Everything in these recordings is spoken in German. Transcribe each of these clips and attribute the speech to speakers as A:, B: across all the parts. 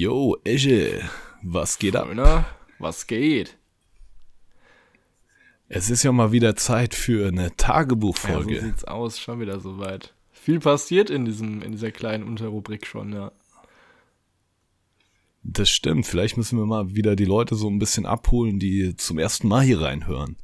A: Yo, Esche, was geht ab?
B: Schöner, was geht?
A: Es ist ja mal wieder Zeit für eine Tagebuchfolge.
B: Ja, so sieht's aus, schon wieder soweit. Viel passiert in, diesem, in dieser kleinen Unterrubrik schon, ja.
A: Das stimmt. Vielleicht müssen wir mal wieder die Leute so ein bisschen abholen, die zum ersten Mal hier reinhören.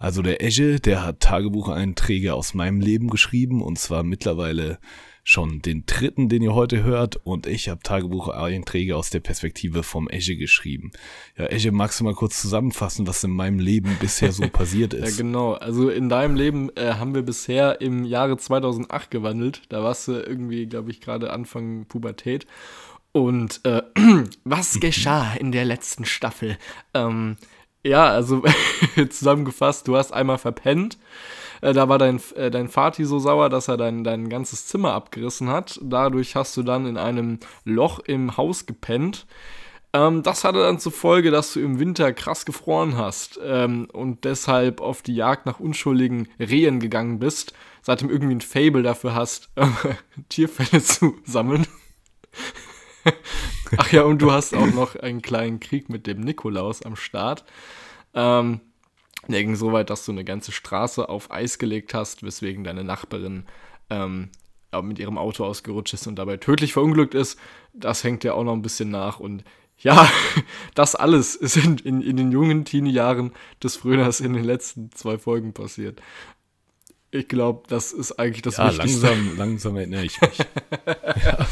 A: Also der Esche, der hat Tagebucheinträge aus meinem Leben geschrieben und zwar mittlerweile schon den dritten, den ihr heute hört und ich habe Tagebucheinträge aus der Perspektive vom Esche geschrieben. Ja, Esche, magst du mal kurz zusammenfassen, was in meinem Leben bisher so passiert ist?
B: Ja, genau. Also in deinem Leben äh, haben wir bisher im Jahre 2008 gewandelt. Da warst du irgendwie, glaube ich, gerade Anfang Pubertät. Und äh, was geschah in der letzten Staffel? Ähm, ja, also zusammengefasst, du hast einmal verpennt. Äh, da war dein, äh, dein Vati so sauer, dass er dein, dein ganzes Zimmer abgerissen hat. Dadurch hast du dann in einem Loch im Haus gepennt. Ähm, das hatte dann zur Folge, dass du im Winter krass gefroren hast ähm, und deshalb auf die Jagd nach unschuldigen Rehen gegangen bist. Seitdem irgendwie ein Fable dafür hast, äh, Tierfälle zu sammeln. Ach ja, und du hast auch noch einen kleinen Krieg mit dem Nikolaus am Start. Ähm, der ging so weit, dass du eine ganze Straße auf Eis gelegt hast, weswegen deine Nachbarin ähm, mit ihrem Auto ausgerutscht ist und dabei tödlich verunglückt ist. Das hängt ja auch noch ein bisschen nach. Und ja, das alles ist in, in, in den jungen Teenie-Jahren des Fröners in den letzten zwei Folgen passiert. Ich glaube, das ist eigentlich das
A: ja,
B: Wichtigste.
A: Langsam, langsam erinnere ich mich. ja.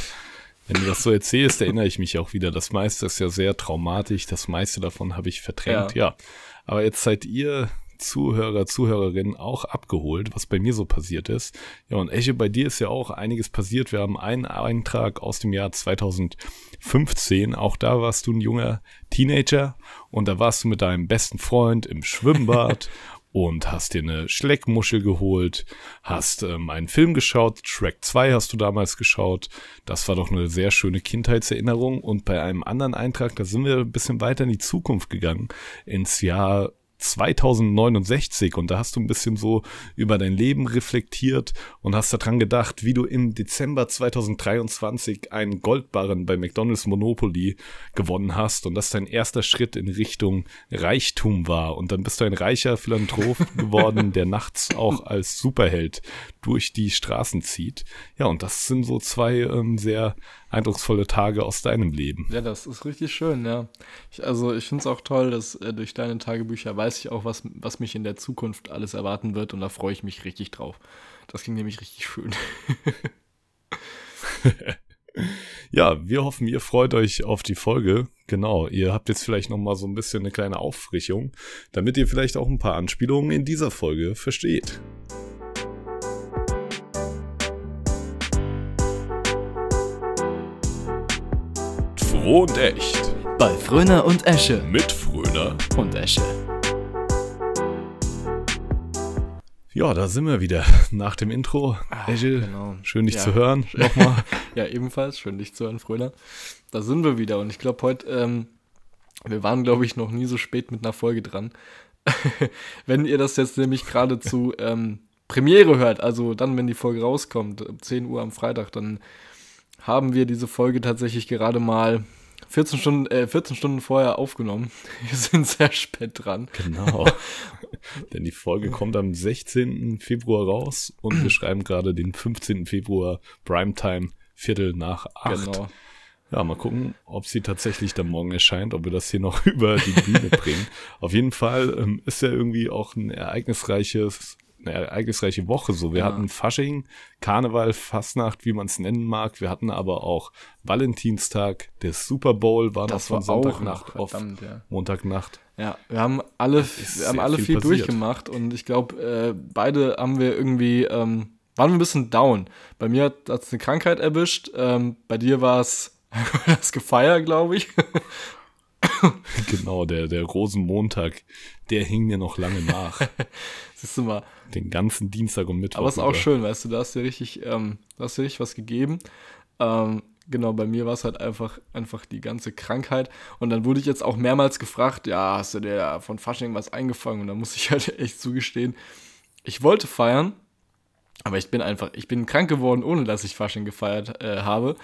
A: Wenn du das so erzählst, erinnere ich mich auch wieder. Das meiste ist ja sehr traumatisch. Das meiste davon habe ich verdrängt. Ja. ja. Aber jetzt seid ihr Zuhörer, Zuhörerinnen auch abgeholt, was bei mir so passiert ist. Ja, und Eche, bei dir ist ja auch einiges passiert. Wir haben einen Eintrag aus dem Jahr 2015. Auch da warst du ein junger Teenager und da warst du mit deinem besten Freund im Schwimmbad und hast dir eine Schleckmuschel geholt, hast ähm, einen Film geschaut, Shrek 2 hast du damals geschaut. Das war doch eine sehr schöne Kindheitserinnerung. Und bei einem anderen Eintrag, da sind wir ein bisschen weiter in die Zukunft gegangen, ins Jahr 2069 und da hast du ein bisschen so über dein Leben reflektiert und hast daran gedacht, wie du im Dezember 2023 einen Goldbarren bei McDonald's Monopoly gewonnen hast und das dein erster Schritt in Richtung Reichtum war und dann bist du ein reicher Philanthrop geworden, der nachts auch als Superheld durch die Straßen zieht. Ja, und das sind so zwei ähm, sehr eindrucksvolle Tage aus deinem Leben.
B: Ja, das ist richtig schön, ja. Ich, also ich finde es auch toll, dass äh, durch deine Tagebücher weiß ich auch, was, was mich in der Zukunft alles erwarten wird und da freue ich mich richtig drauf. Das ging nämlich richtig schön.
A: ja, wir hoffen, ihr freut euch auf die Folge. Genau, ihr habt jetzt vielleicht noch mal so ein bisschen eine kleine Auffrischung, damit ihr vielleicht auch ein paar Anspielungen in dieser Folge versteht. Froh und echt.
B: Bei Fröner und Esche.
A: Mit Fröner
B: und Esche.
A: Ja, da sind wir wieder nach dem Intro.
B: Ah,
A: Esche,
B: genau.
A: schön dich
B: Ja.
A: zu hören. Nochmal.
B: Ja, ebenfalls. Schön, dich zu hören, Fröner. Da sind wir wieder. Und ich glaube, heute, ähm, wir waren, glaube ich, noch nie so spät mit einer Folge dran. wenn ihr das jetzt nämlich gerade zu ähm, Premiere hört, also dann, wenn die Folge rauskommt, um 10 Uhr am Freitag, dann haben wir diese Folge tatsächlich gerade mal 14 Stunden, äh, 14 Stunden vorher aufgenommen. Wir sind sehr spät dran.
A: Genau. Denn die Folge kommt am 16. Februar raus und wir schreiben gerade den 15. Februar Primetime Viertel nach acht.
B: Genau.
A: Ja, mal gucken, ob sie tatsächlich dann morgen erscheint, ob wir das hier noch über die Bühne bringen. Auf jeden Fall ähm, ist ja irgendwie auch ein ereignisreiches, eine ereignisreiche Woche so. Wir
B: Ja.
A: hatten Fasching, Karneval, Fastnacht, wie man es nennen mag. Wir hatten aber auch Valentinstag, der Super Bowl war
B: Das
A: noch
B: war
A: von
B: auch
A: Sonntagnacht
B: noch,
A: auf
B: verdammt, ja.
A: Montagnacht.
B: Ja, wir haben alle, wir haben alle
A: viel
B: viel, durchgemacht und ich glaube, äh, beide haben wir irgendwie, ähm, waren wir ein bisschen down. Bei mir hat es eine Krankheit erwischt, ähm, bei dir war es das Gefeier, glaube ich.
A: Genau, der, der Rosenmontag, der hing mir noch lange nach.
B: Siehst du mal.
A: Den ganzen Dienstag und Mittwoch.
B: Aber es ist auch
A: über.
B: schön, weißt du, da hast du richtig, ähm, da hast du richtig was gegeben. Ähm, genau, bei mir war es halt einfach, einfach die ganze Krankheit. Und dann wurde ich jetzt auch mehrmals gefragt, ja, hast du dir von Fasching was eingefangen? Und da muss ich halt echt zugestehen, ich wollte feiern, aber ich bin einfach, ich bin krank geworden, ohne dass ich Fasching gefeiert äh, habe.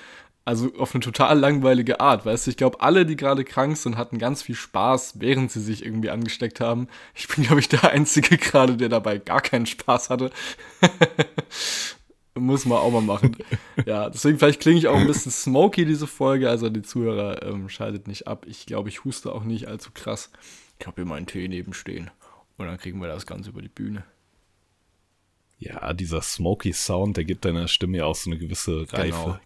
B: Also auf eine total langweilige Art, weißt du? Ich glaube, alle, die gerade krank sind, hatten ganz viel Spaß, während sie sich irgendwie angesteckt haben. Ich bin, glaube ich, der Einzige gerade, der dabei gar keinen Spaß hatte. Muss man auch mal machen. ja, deswegen vielleicht klinge ich auch ein bisschen smoky, diese Folge. Also die Zuhörer ähm, schaltet nicht ab. Ich glaube, ich huste auch nicht allzu krass. Ich habe hier meinen Tee nebenstehen. Und dann kriegen wir das Ganze über die Bühne.
A: Ja, dieser smoky Sound, der gibt deiner Stimme ja auch so eine gewisse Reife. Genau.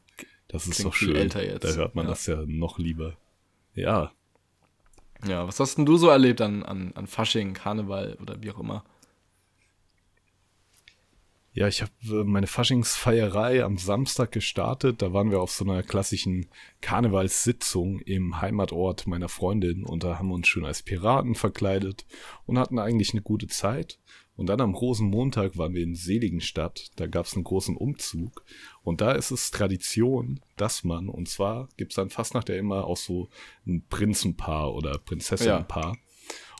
A: Das ist Klingt doch schön. Älter jetzt. Da hört man ja. das ja noch lieber. Ja.
B: Ja, was hast denn du so erlebt an, an, an Fasching, Karneval oder wie auch immer?
A: Ja, ich habe äh, meine Faschingsfeierei am Samstag gestartet. Da waren wir auf so einer klassischen Karnevalssitzung im Heimatort meiner Freundin und da haben wir uns schön als Piraten verkleidet und hatten eigentlich eine gute Zeit. Und dann am Rosenmontag waren wir in Seligenstadt. Da gab es einen großen Umzug. Und da ist es Tradition, dass man, und zwar gibt es dann fast nach der immer auch so ein Prinzenpaar oder Prinzessinnenpaar. Ja.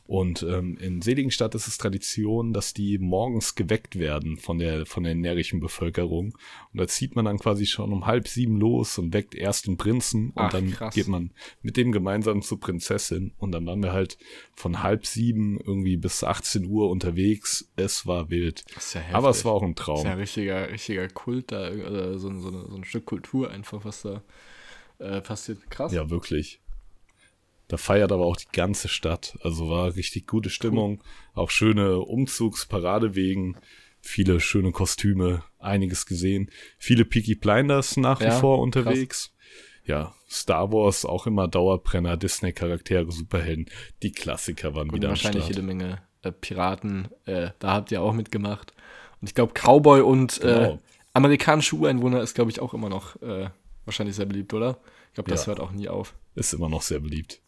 A: Und ähm, in Seligenstadt ist es Tradition, dass die morgens geweckt werden von der, von der närrischen Bevölkerung. Und da zieht man dann quasi schon um halb sieben los und weckt erst den Prinzen und Ach, dann krass. geht man mit dem gemeinsam zur Prinzessin. Und dann waren wir halt von halb sieben irgendwie bis 18 Uhr unterwegs. Es war wild. Ja Aber es war auch ein Traum. Das ist
B: ja ein richtiger, richtiger Kult da, so, so, so ein Stück Kultur einfach, was da äh, passiert. Krass.
A: Ja, wirklich. Da feiert aber auch die ganze Stadt. Also war richtig gute Stimmung. Cool. Auch schöne Umzugsparadewegen. Viele schöne Kostüme. Einiges gesehen. Viele Peaky Blinders nach wie ja, vor unterwegs. Krass. Ja, Star Wars auch immer Dauerbrenner, Disney-Charaktere, Superhelden. Die Klassiker waren Gut, wieder
B: wahrscheinlich jede Menge äh, Piraten. Äh, da habt ihr auch mitgemacht. Und ich glaube, Cowboy und äh, genau. amerikanische Ureinwohner ist, glaube ich, auch immer noch äh, wahrscheinlich sehr beliebt, oder? Ich glaube, das ja. hört auch nie auf.
A: Ist immer noch sehr beliebt.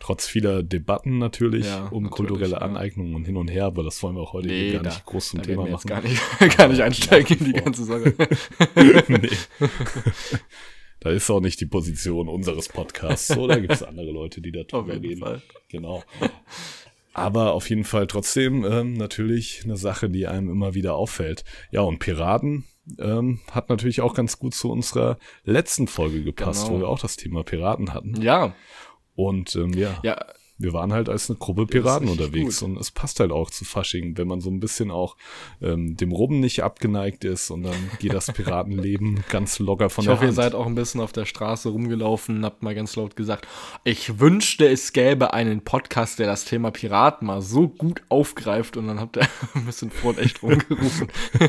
A: Trotz vieler Debatten natürlich ja, um natürlich, kulturelle Aneignung und hin und her, aber das wollen wir auch heute nee, gar da, nicht groß zum Thema machen.
B: Gar nicht, gar nicht einsteigen in die ganze Sache. nee.
A: Da ist auch nicht die Position unseres Podcasts. So, da gibt es andere Leute, die da drüber reden. Fall. Genau. Aber auf jeden Fall trotzdem ähm, natürlich eine Sache, die einem immer wieder auffällt. Ja, und Piraten ähm, hat natürlich auch ganz gut zu unserer letzten Folge gepasst, genau. wo wir auch das Thema Piraten hatten.
B: Ja.
A: Und ähm, ja, ja, wir waren halt als eine Gruppe Piraten unterwegs gut. und es passt halt auch zu Fasching, wenn man so ein bisschen auch ähm, dem Rubben nicht abgeneigt ist und dann geht das Piratenleben ganz locker von
B: ich
A: der
B: hoffe, Hand. ihr seid auch ein bisschen auf der Straße rumgelaufen und habt mal ganz laut gesagt, ich wünschte, es gäbe einen Podcast, der das Thema Piraten mal so gut aufgreift und dann habt ihr ein bisschen vor und echt rumgerufen.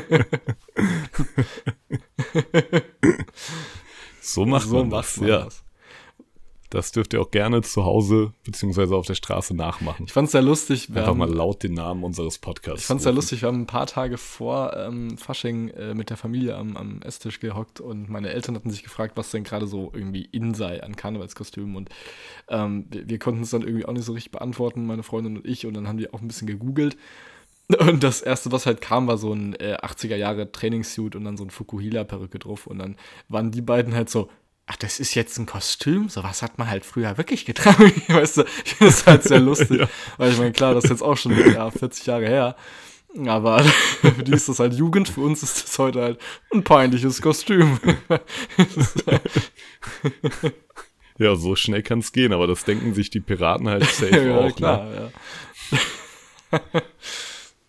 A: so macht so man das, ja. Das. Das dürft ihr auch gerne zu Hause beziehungsweise auf der Straße nachmachen.
B: Ich fand es sehr lustig.
A: Einfach haben, mal laut den Namen unseres Podcasts.
B: Ich fand es sehr lustig. Wir haben ein paar Tage vor ähm, Fasching äh, mit der Familie am, am Esstisch gehockt und meine Eltern hatten sich gefragt, was denn gerade so irgendwie in sei an Karnevalskostümen. Und ähm, wir, wir konnten es dann irgendwie auch nicht so richtig beantworten, meine Freundin und ich. Und dann haben die auch ein bisschen gegoogelt. Und das erste, was halt kam, war so ein äh, 80er Jahre Trainingssuit und dann so ein Fukuhila-Perücke drauf. Und dann waren die beiden halt so, ach, das ist jetzt ein Kostüm, sowas hat man halt früher wirklich getragen. weißt du, ich finde das halt sehr lustig. ja. Weil ich meine, klar, das ist jetzt auch schon ja, 40 Jahre her. Aber für die ist das halt Jugend, für uns ist das heute halt ein peinliches Kostüm.
A: ja, so schnell kann es gehen, aber das denken sich die Piraten halt safe ja, auch. Ne? Klar, ne? ja.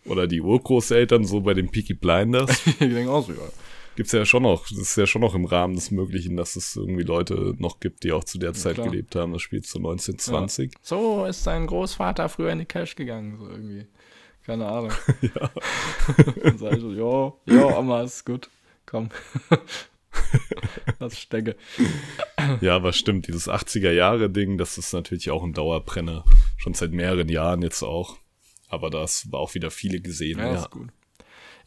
A: Oder die Urgroßeltern, so bei den Peaky Blinders.
B: ich denke auch so, ja
A: gibt's ja schon noch, das ist ja schon noch im Rahmen des Möglichen, dass es irgendwie Leute noch gibt, die auch zu der Zeit ja, gelebt haben. Das spielt zu 1920. Ja.
B: So ist sein Großvater früher in die Cash gegangen, so irgendwie. Keine Ahnung. ja. Dann sag ich so, jo, jo, Oma, ist gut. Komm. das stecke.
A: Ja, aber stimmt, dieses 80er-Jahre-Ding, das ist natürlich auch ein Dauerbrenner. Schon seit mehreren Jahren jetzt auch. Aber das war auch wieder viele gesehen. Ja, ja. ist gut.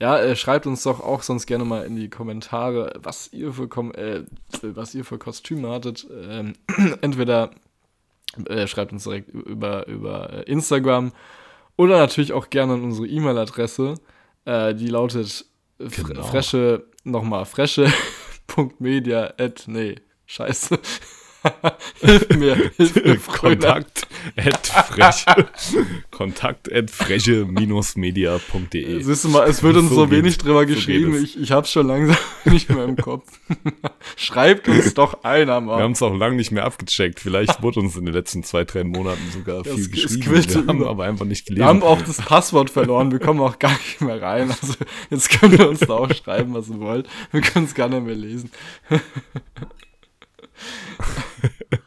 B: Ja, äh, schreibt uns doch auch sonst gerne mal in die Kommentare, was ihr für, Kom äh, was ihr für Kostüme hattet. Ähm, entweder äh, schreibt uns direkt über, über äh, Instagram oder natürlich auch gerne an unsere E-Mail-Adresse. Äh, die lautet genau. fresche, nochmal, fresche.media nee, scheiße. hilf mir, hilf mir,
A: Kontakt at freche, kontakt at freche-media.de.
B: Siehst du mal, es wird uns so, so wenig drüber geschrieben. So ich, ich hab's schon langsam nicht mehr im Kopf. Schreibt uns doch einer mal.
A: Wir haben es auch lange nicht mehr abgecheckt. Vielleicht wurde uns in den letzten zwei, drei Monaten sogar viel geschrieben. Wir haben aber einfach nicht gelesen.
B: Wir haben auch das Passwort verloren. Wir kommen auch gar nicht mehr rein. Also jetzt könnt ihr uns da auch schreiben, was ihr wollt. Wir können es gar nicht mehr lesen.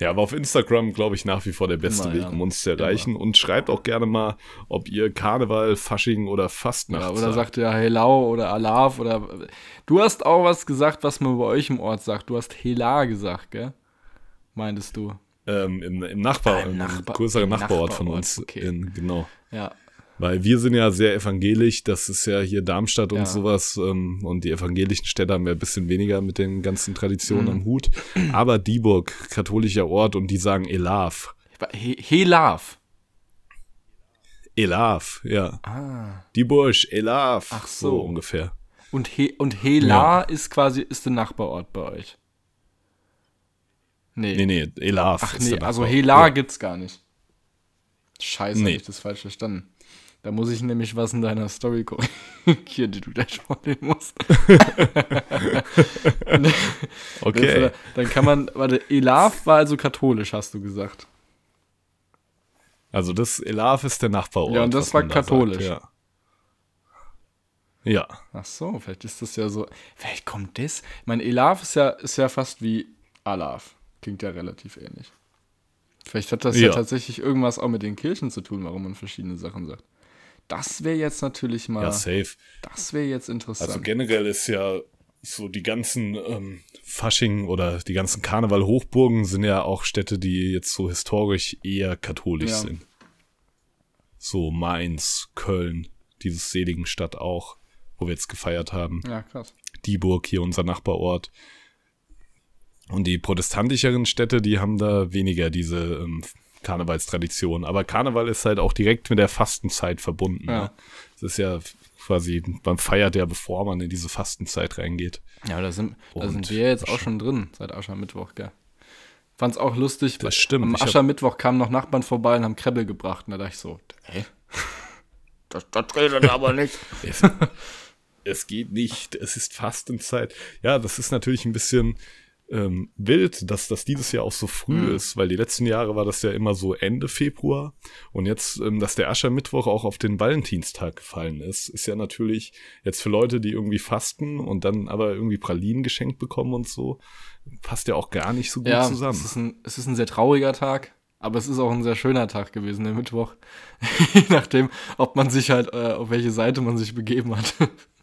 A: Ja, aber auf Instagram, glaube ich, nach wie vor der beste Immer, Weg, um uns zu erreichen. Immer. Und schreibt auch gerne mal, ob ihr Karneval, Fasching oder Fastnacht
B: ja, Oder sagt ihr Helau oder Alaf oder. Du hast auch was gesagt, was man bei euch im Ort sagt. Du hast Hela gesagt, gell? Meintest du?
A: Ähm, im, im Nachbar, ah, im Nachbar, größeren Nachbarort, Nachbarort von uns. Okay. In, genau. Ja, weil wir sind ja sehr evangelisch, das ist ja hier Darmstadt und ja. sowas. Ähm, und die evangelischen Städte haben ja ein bisschen weniger mit den ganzen Traditionen mhm. am Hut. Aber Dieburg, katholischer Ort, und die sagen Elav.
B: He Helav.
A: Elav, ja. Ah. Dieburg, Elav. Ach so. so ungefähr.
B: Und, He und Hela ja. ist quasi ist der Nachbarort bei euch.
A: Nee. Nee, nee, Elav.
B: Ach nee, also Hela ja. gibt's gar nicht. Scheiße, nee. hab ich das falsch verstanden. Da muss ich nämlich was in deiner Story korrigieren, die du da vornehmen musst. okay. dann kann man, warte, Elav war also katholisch, hast du gesagt.
A: Also das Elav ist der Nachbarort.
B: Ja, und das war katholisch.
A: Sagt, ja. ja.
B: Ach so, vielleicht ist das ja so. Vielleicht kommt das. Ich meine, Elav ist ja, ist ja fast wie Alav. Klingt ja relativ ähnlich. Vielleicht hat das ja. ja tatsächlich irgendwas auch mit den Kirchen zu tun, warum man verschiedene Sachen sagt. Das wäre jetzt natürlich mal.
A: Ja, safe.
B: Das wäre jetzt interessant.
A: Also generell ist ja so die ganzen ähm, Fasching oder die ganzen Karneval-Hochburgen sind ja auch Städte, die jetzt so historisch eher katholisch ja. sind. So Mainz, Köln, dieses seligen Stadt auch, wo wir jetzt gefeiert haben.
B: Ja, krass.
A: Dieburg, hier unser Nachbarort. Und die protestantischeren Städte, die haben da weniger diese ähm, Karnevalstradition. Aber Karneval ist halt auch direkt mit der Fastenzeit verbunden. Ja. Ne? Es ist ja quasi, man feiert ja, bevor man in diese Fastenzeit reingeht.
B: Ja, da sind, da sind wir jetzt auch schon drin, seit Aschermittwoch, gell. Fand's auch lustig.
A: Das stimmt.
B: Am Aschermittwoch kamen noch Nachbarn vorbei und haben Krebbel gebracht. Und da dachte ich so, hä? Das, das redet aber nicht.
A: es, es geht nicht. Es ist Fastenzeit. Ja, das ist natürlich ein bisschen, ähm, wild, dass das dieses Jahr auch so früh mhm. ist, weil die letzten Jahre war das ja immer so Ende Februar und jetzt, ähm, dass der Aschermittwoch auch auf den Valentinstag gefallen ist, ist ja natürlich jetzt für Leute, die irgendwie fasten und dann aber irgendwie Pralinen geschenkt bekommen und so, passt ja auch gar nicht so gut ja, zusammen.
B: Es ist, ein, es ist ein sehr trauriger Tag, aber es ist auch ein sehr schöner Tag gewesen, der Mittwoch. Je nachdem, ob man sich halt, äh, auf welche Seite man sich begeben hat.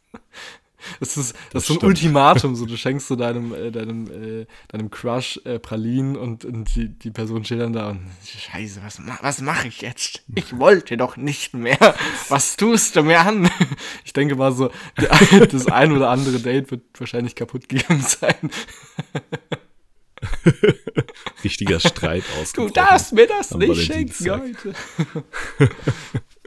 B: Das ist, das, das ist so ein Ultimatum. So, du schenkst so deinem, äh, deinem, äh, deinem Crush äh, Pralinen und, und die, die Person steht dann da und Scheiße, was, was mache ich jetzt? Ich wollte doch nicht mehr. Was tust du mir an? Ich denke mal so, das ein oder andere Date wird wahrscheinlich kaputt gegangen sein.
A: Richtiger Streit ausgebrochen.
B: Du darfst mir das nicht schenken heute.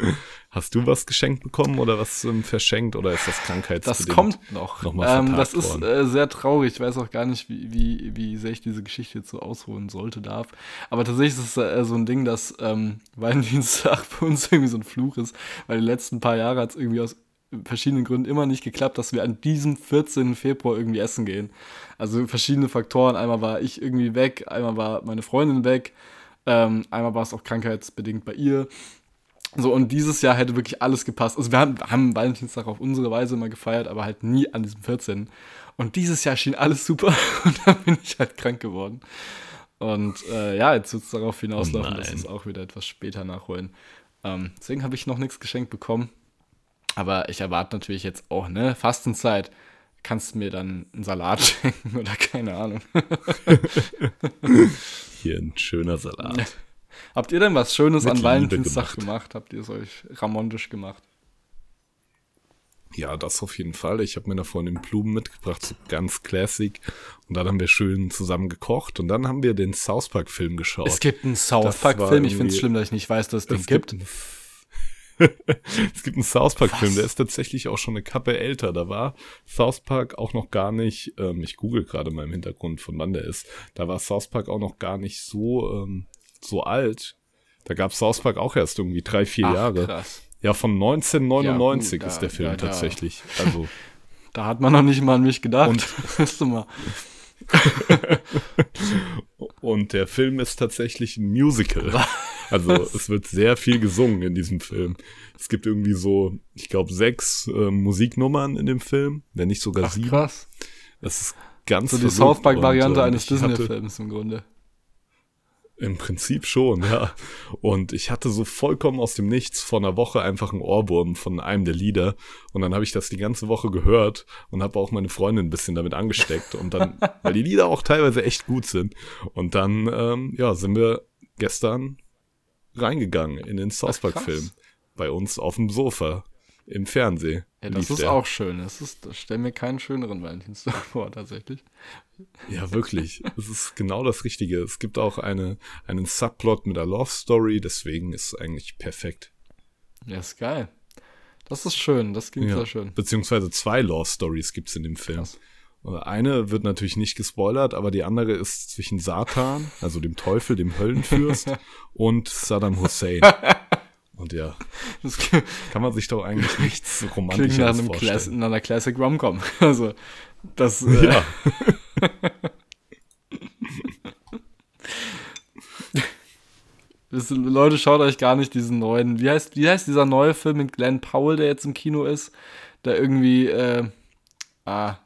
A: Hast du was geschenkt bekommen oder was ähm, verschenkt oder ist das krankheitsbedingt?
B: Das kommt noch. noch ähm, das ist äh, sehr traurig. Ich weiß auch gar nicht, wie, wie, wie sehr ich diese Geschichte jetzt so ausholen sollte, darf. Aber tatsächlich ist es äh, so ein Ding, dass ähm, Valentinstag für uns irgendwie so ein Fluch ist, weil die letzten paar Jahre hat es irgendwie aus verschiedenen Gründen immer nicht geklappt, dass wir an diesem 14. Februar irgendwie essen gehen. Also verschiedene Faktoren. Einmal war ich irgendwie weg, einmal war meine Freundin weg, ähm, einmal war es auch krankheitsbedingt bei ihr. So, und dieses Jahr hätte wirklich alles gepasst. Also wir haben, haben Valentinstag auf unsere Weise mal gefeiert, aber halt nie an diesem 14. Und dieses Jahr schien alles super und dann bin ich halt krank geworden. Und äh, ja, jetzt wird es darauf hinauslaufen, oh dass wir es auch wieder etwas später nachholen. Ähm, deswegen habe ich noch nichts geschenkt bekommen. Aber ich erwarte natürlich jetzt auch, ne, Fastenzeit. Kannst du mir dann einen Salat schenken oder keine Ahnung.
A: Hier ein schöner Salat.
B: Habt ihr denn was Schönes an Valentinstag gemacht. gemacht? Habt ihr es euch ramontisch gemacht?
A: Ja, das auf jeden Fall. Ich habe mir da vorhin Blumen mitgebracht, so ganz classic. Und dann haben wir schön zusammen gekocht und dann haben wir den South Park Film geschaut.
B: Es gibt einen South Park Film. Ich finde es schlimm, dass ich nicht weiß, dass es den gibt. gibt
A: es gibt einen South Park Film, der ist tatsächlich auch schon eine Kappe älter. Da war South Park auch noch gar nicht, ähm, ich google gerade mal im Hintergrund, von wann der ist. Da war South Park auch noch gar nicht so ähm, so alt. Da gab South Park auch erst irgendwie drei, vier Ach, Jahre. Krass. Ja, von 1999 ja, gut, ist der Film ja, tatsächlich. Also.
B: Da hat man noch nicht mal an mich gedacht. Und, du mal.
A: und der Film ist tatsächlich ein Musical. Also es wird sehr viel gesungen in diesem Film. Es gibt irgendwie so, ich glaube, sechs äh, Musiknummern in dem Film, wenn nicht sogar Ach, sieben. Krass. Das ist ganz
B: So die South Park-Variante äh, eines Disney-Films im Grunde.
A: Im Prinzip schon, ja. Und ich hatte so vollkommen aus dem Nichts vor einer Woche einfach einen Ohrwurm von einem der Lieder. Und dann habe ich das die ganze Woche gehört und habe auch meine Freundin ein bisschen damit angesteckt. Und dann, weil die Lieder auch teilweise echt gut sind. Und dann, ähm, ja, sind wir gestern reingegangen in den South Park-Film. Bei uns auf dem Sofa im Fernsehen.
B: Ja, das ist der. auch schön. Das ist, das stell mir keinen schöneren Valentinstag vor, tatsächlich.
A: Ja, wirklich. Es ist genau das Richtige. Es gibt auch eine, einen Subplot mit einer Love Story, deswegen ist es eigentlich perfekt.
B: Ja, ist geil. Das ist schön, das klingt ja, sehr schön.
A: Beziehungsweise zwei Love Stories gibt es in dem Film. Krass. Eine wird natürlich nicht gespoilert, aber die andere ist zwischen Satan, also dem Teufel, dem Höllenfürst, und Saddam Hussein. Und ja, das kann man sich doch eigentlich nichts romantisches nach einem vorstellen. Class
B: nach einer Classic Rom-Com. Also, das... Äh, ja. das, Leute, schaut euch gar nicht diesen neuen... Wie heißt, wie heißt dieser neue Film mit Glenn Powell, der jetzt im Kino ist? Der irgendwie... Äh, ah,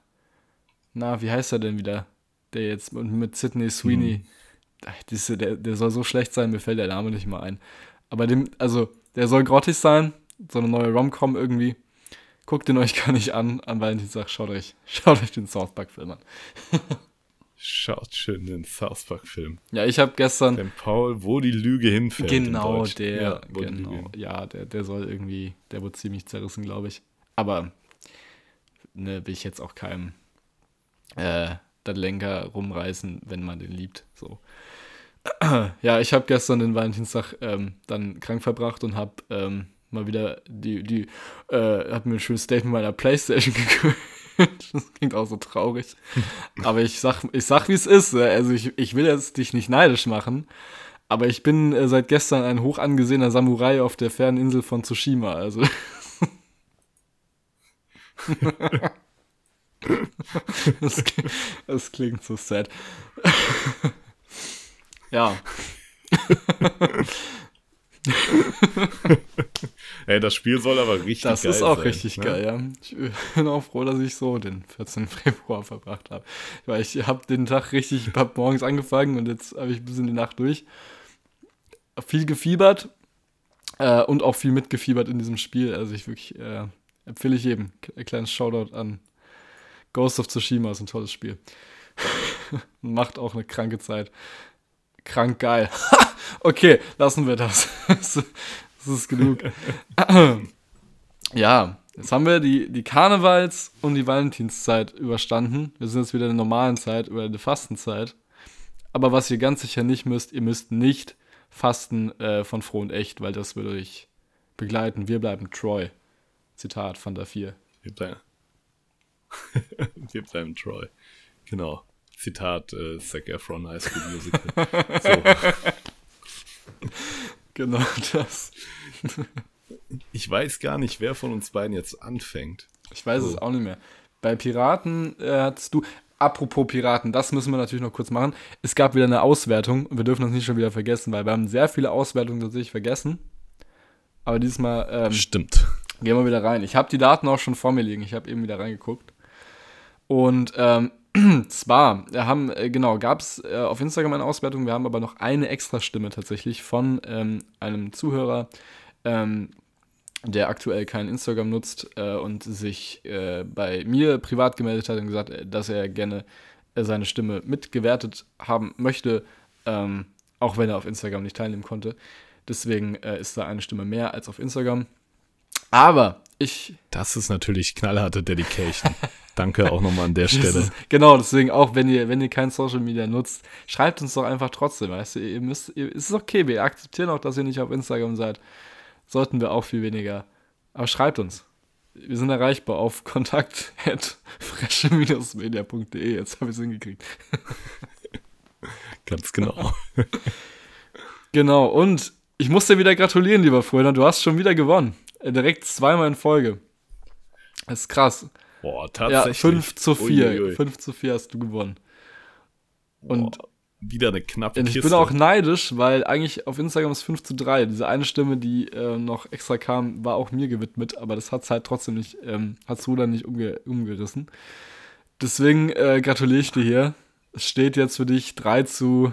B: na, wie heißt er denn wieder? Der jetzt mit, mit Sidney Sweeney... Hm. Diese, der, der soll so schlecht sein, mir fällt der Name nicht mal ein. Aber dem, also, der soll grottig sein. So eine neue Rom-Com irgendwie. Guckt den euch gar nicht an, an Valentinstag. Schaut euch, schaut euch den South Park-Film an.
A: Schaut schön den South Park-Film.
B: Ja, ich habe gestern.
A: Den Paul, wo die Lüge hinfällt.
B: Genau, der. Ja, genau. Ja, der, der soll irgendwie. Der wurde ziemlich zerrissen, glaube ich. Aber. Ne, will ich jetzt auch keinem. Äh, Lenker rumreißen, wenn man den liebt. So. ja, ich habe gestern den Valentinstag ähm, dann krank verbracht und habe ähm, mal wieder die, die, äh, habe mir ein schönes Date mit meiner Playstation gegönnt. das klingt auch so traurig. Aber ich sag, ich sag, wie es ist. Ne? Also ich, ich will jetzt dich nicht neidisch machen. Aber ich bin äh, seit gestern ein hoch angesehener Samurai auf der fernen Insel von Tsushima. Also. das, das klingt so sad. Ja.
A: Ey, das Spiel soll aber richtig
B: das geil sein. Das ist auch sein, richtig ne? geil, ja. Ich bin auch froh, dass ich so den 14. Februar verbracht habe. Weil ich habe den Tag richtig, hab morgens angefangen und jetzt habe ich ein bisschen die Nacht durch. Viel gefiebert äh, und auch viel mitgefiebert in diesem Spiel. Also ich wirklich, äh, empfehle ich jedem. Ein kleines Shoutout an Ghost of Tsushima, ist ein tolles Spiel. Macht auch eine kranke Zeit krank geil. okay, lassen wir das. das ist genug. ja, jetzt haben wir die, die Karnevals- und die Valentinszeit überstanden. Wir sind jetzt wieder in der normalen Zeit, über die Fastenzeit. Aber was ihr ganz sicher nicht müsst, ihr müsst nicht fasten äh, von froh und echt, weil das würde euch begleiten. Wir bleiben Troy. Zitat von der 4.
A: Wir bleiben, wir bleiben Troy. Genau. Zitat äh, Zac Efron High School Musical.
B: so. Genau das.
A: ich weiß gar nicht, wer von uns beiden jetzt anfängt.
B: Ich weiß so. es auch nicht mehr. Bei Piraten äh, hattest du. Apropos Piraten, das müssen wir natürlich noch kurz machen. Es gab wieder eine Auswertung wir dürfen das nicht schon wieder vergessen, weil wir haben sehr viele Auswertungen tatsächlich vergessen. Aber dieses Mal. Ähm,
A: Stimmt.
B: Gehen wir wieder rein. Ich habe die Daten auch schon vor mir liegen. Ich habe eben wieder reingeguckt. Und ähm, zwar haben, äh, genau, gab es äh, auf Instagram eine Auswertung, wir haben aber noch eine extra Stimme tatsächlich von ähm, einem Zuhörer, ähm, der aktuell kein Instagram nutzt äh, und sich äh, bei mir privat gemeldet hat und gesagt, äh, dass er gerne äh, seine Stimme mitgewertet haben möchte, ähm, auch wenn er auf Instagram nicht teilnehmen konnte. Deswegen ist da eine Stimme mehr als auf Instagram. Aber ich.
A: Das ist natürlich knallharte Dedication. Danke auch nochmal an der Stelle.
B: Ist, genau, deswegen auch, wenn ihr, wenn ihr kein Social Media nutzt, schreibt uns doch einfach trotzdem, weißt du, ihr müsst, ihr, es ist okay, wir akzeptieren auch, dass ihr nicht auf Instagram seid. Sollten wir auch viel weniger. Aber schreibt uns. Wir sind erreichbar auf kontakt.fresche-media.de. Jetzt habe ich es hingekriegt.
A: Ganz genau.
B: Genau, und ich muss dir wieder gratulieren, lieber Fröner. Du hast schon wieder gewonnen. Äh, direkt zweimal in Folge. Das ist krass.
A: Boah, tatsächlich.
B: Ja, 5 zu 4. Uiuiui. 5 zu 4 hast du gewonnen. Und
A: Boah, wieder eine knappe
B: und ich
A: Kiste.
B: bin auch neidisch, weil eigentlich auf Instagram ist 5 zu 3. Diese eine Stimme, die äh, noch extra kam, war auch mir gewidmet, aber das hat es halt trotzdem nicht, ähm, hat's Ruder nicht umge umgerissen. Deswegen äh, gratuliere ich dir hier. Es steht jetzt für dich 3 zu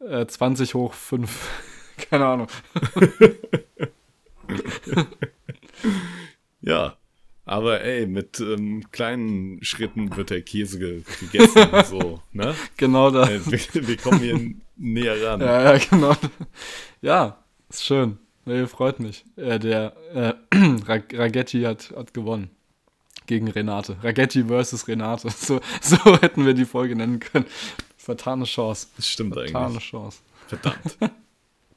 B: äh, 20 hoch 5. Keine Ahnung.
A: Ja, aber ey, mit ähm, kleinen Schritten wird der Käse ge gegessen. so, ne?
B: Genau da.
A: Äh, wir, wir kommen hier näher ran.
B: Ja, ja, genau. Ja, ist schön. Nee, freut mich. Äh, der äh, Rag Ragetti hat, hat gewonnen. Gegen Renate. Ragetti versus Renate. So, so hätten wir die Folge nennen können. Vertane Chance.
A: Das stimmt
B: Vertane
A: eigentlich.
B: Chance.
A: Verdammt.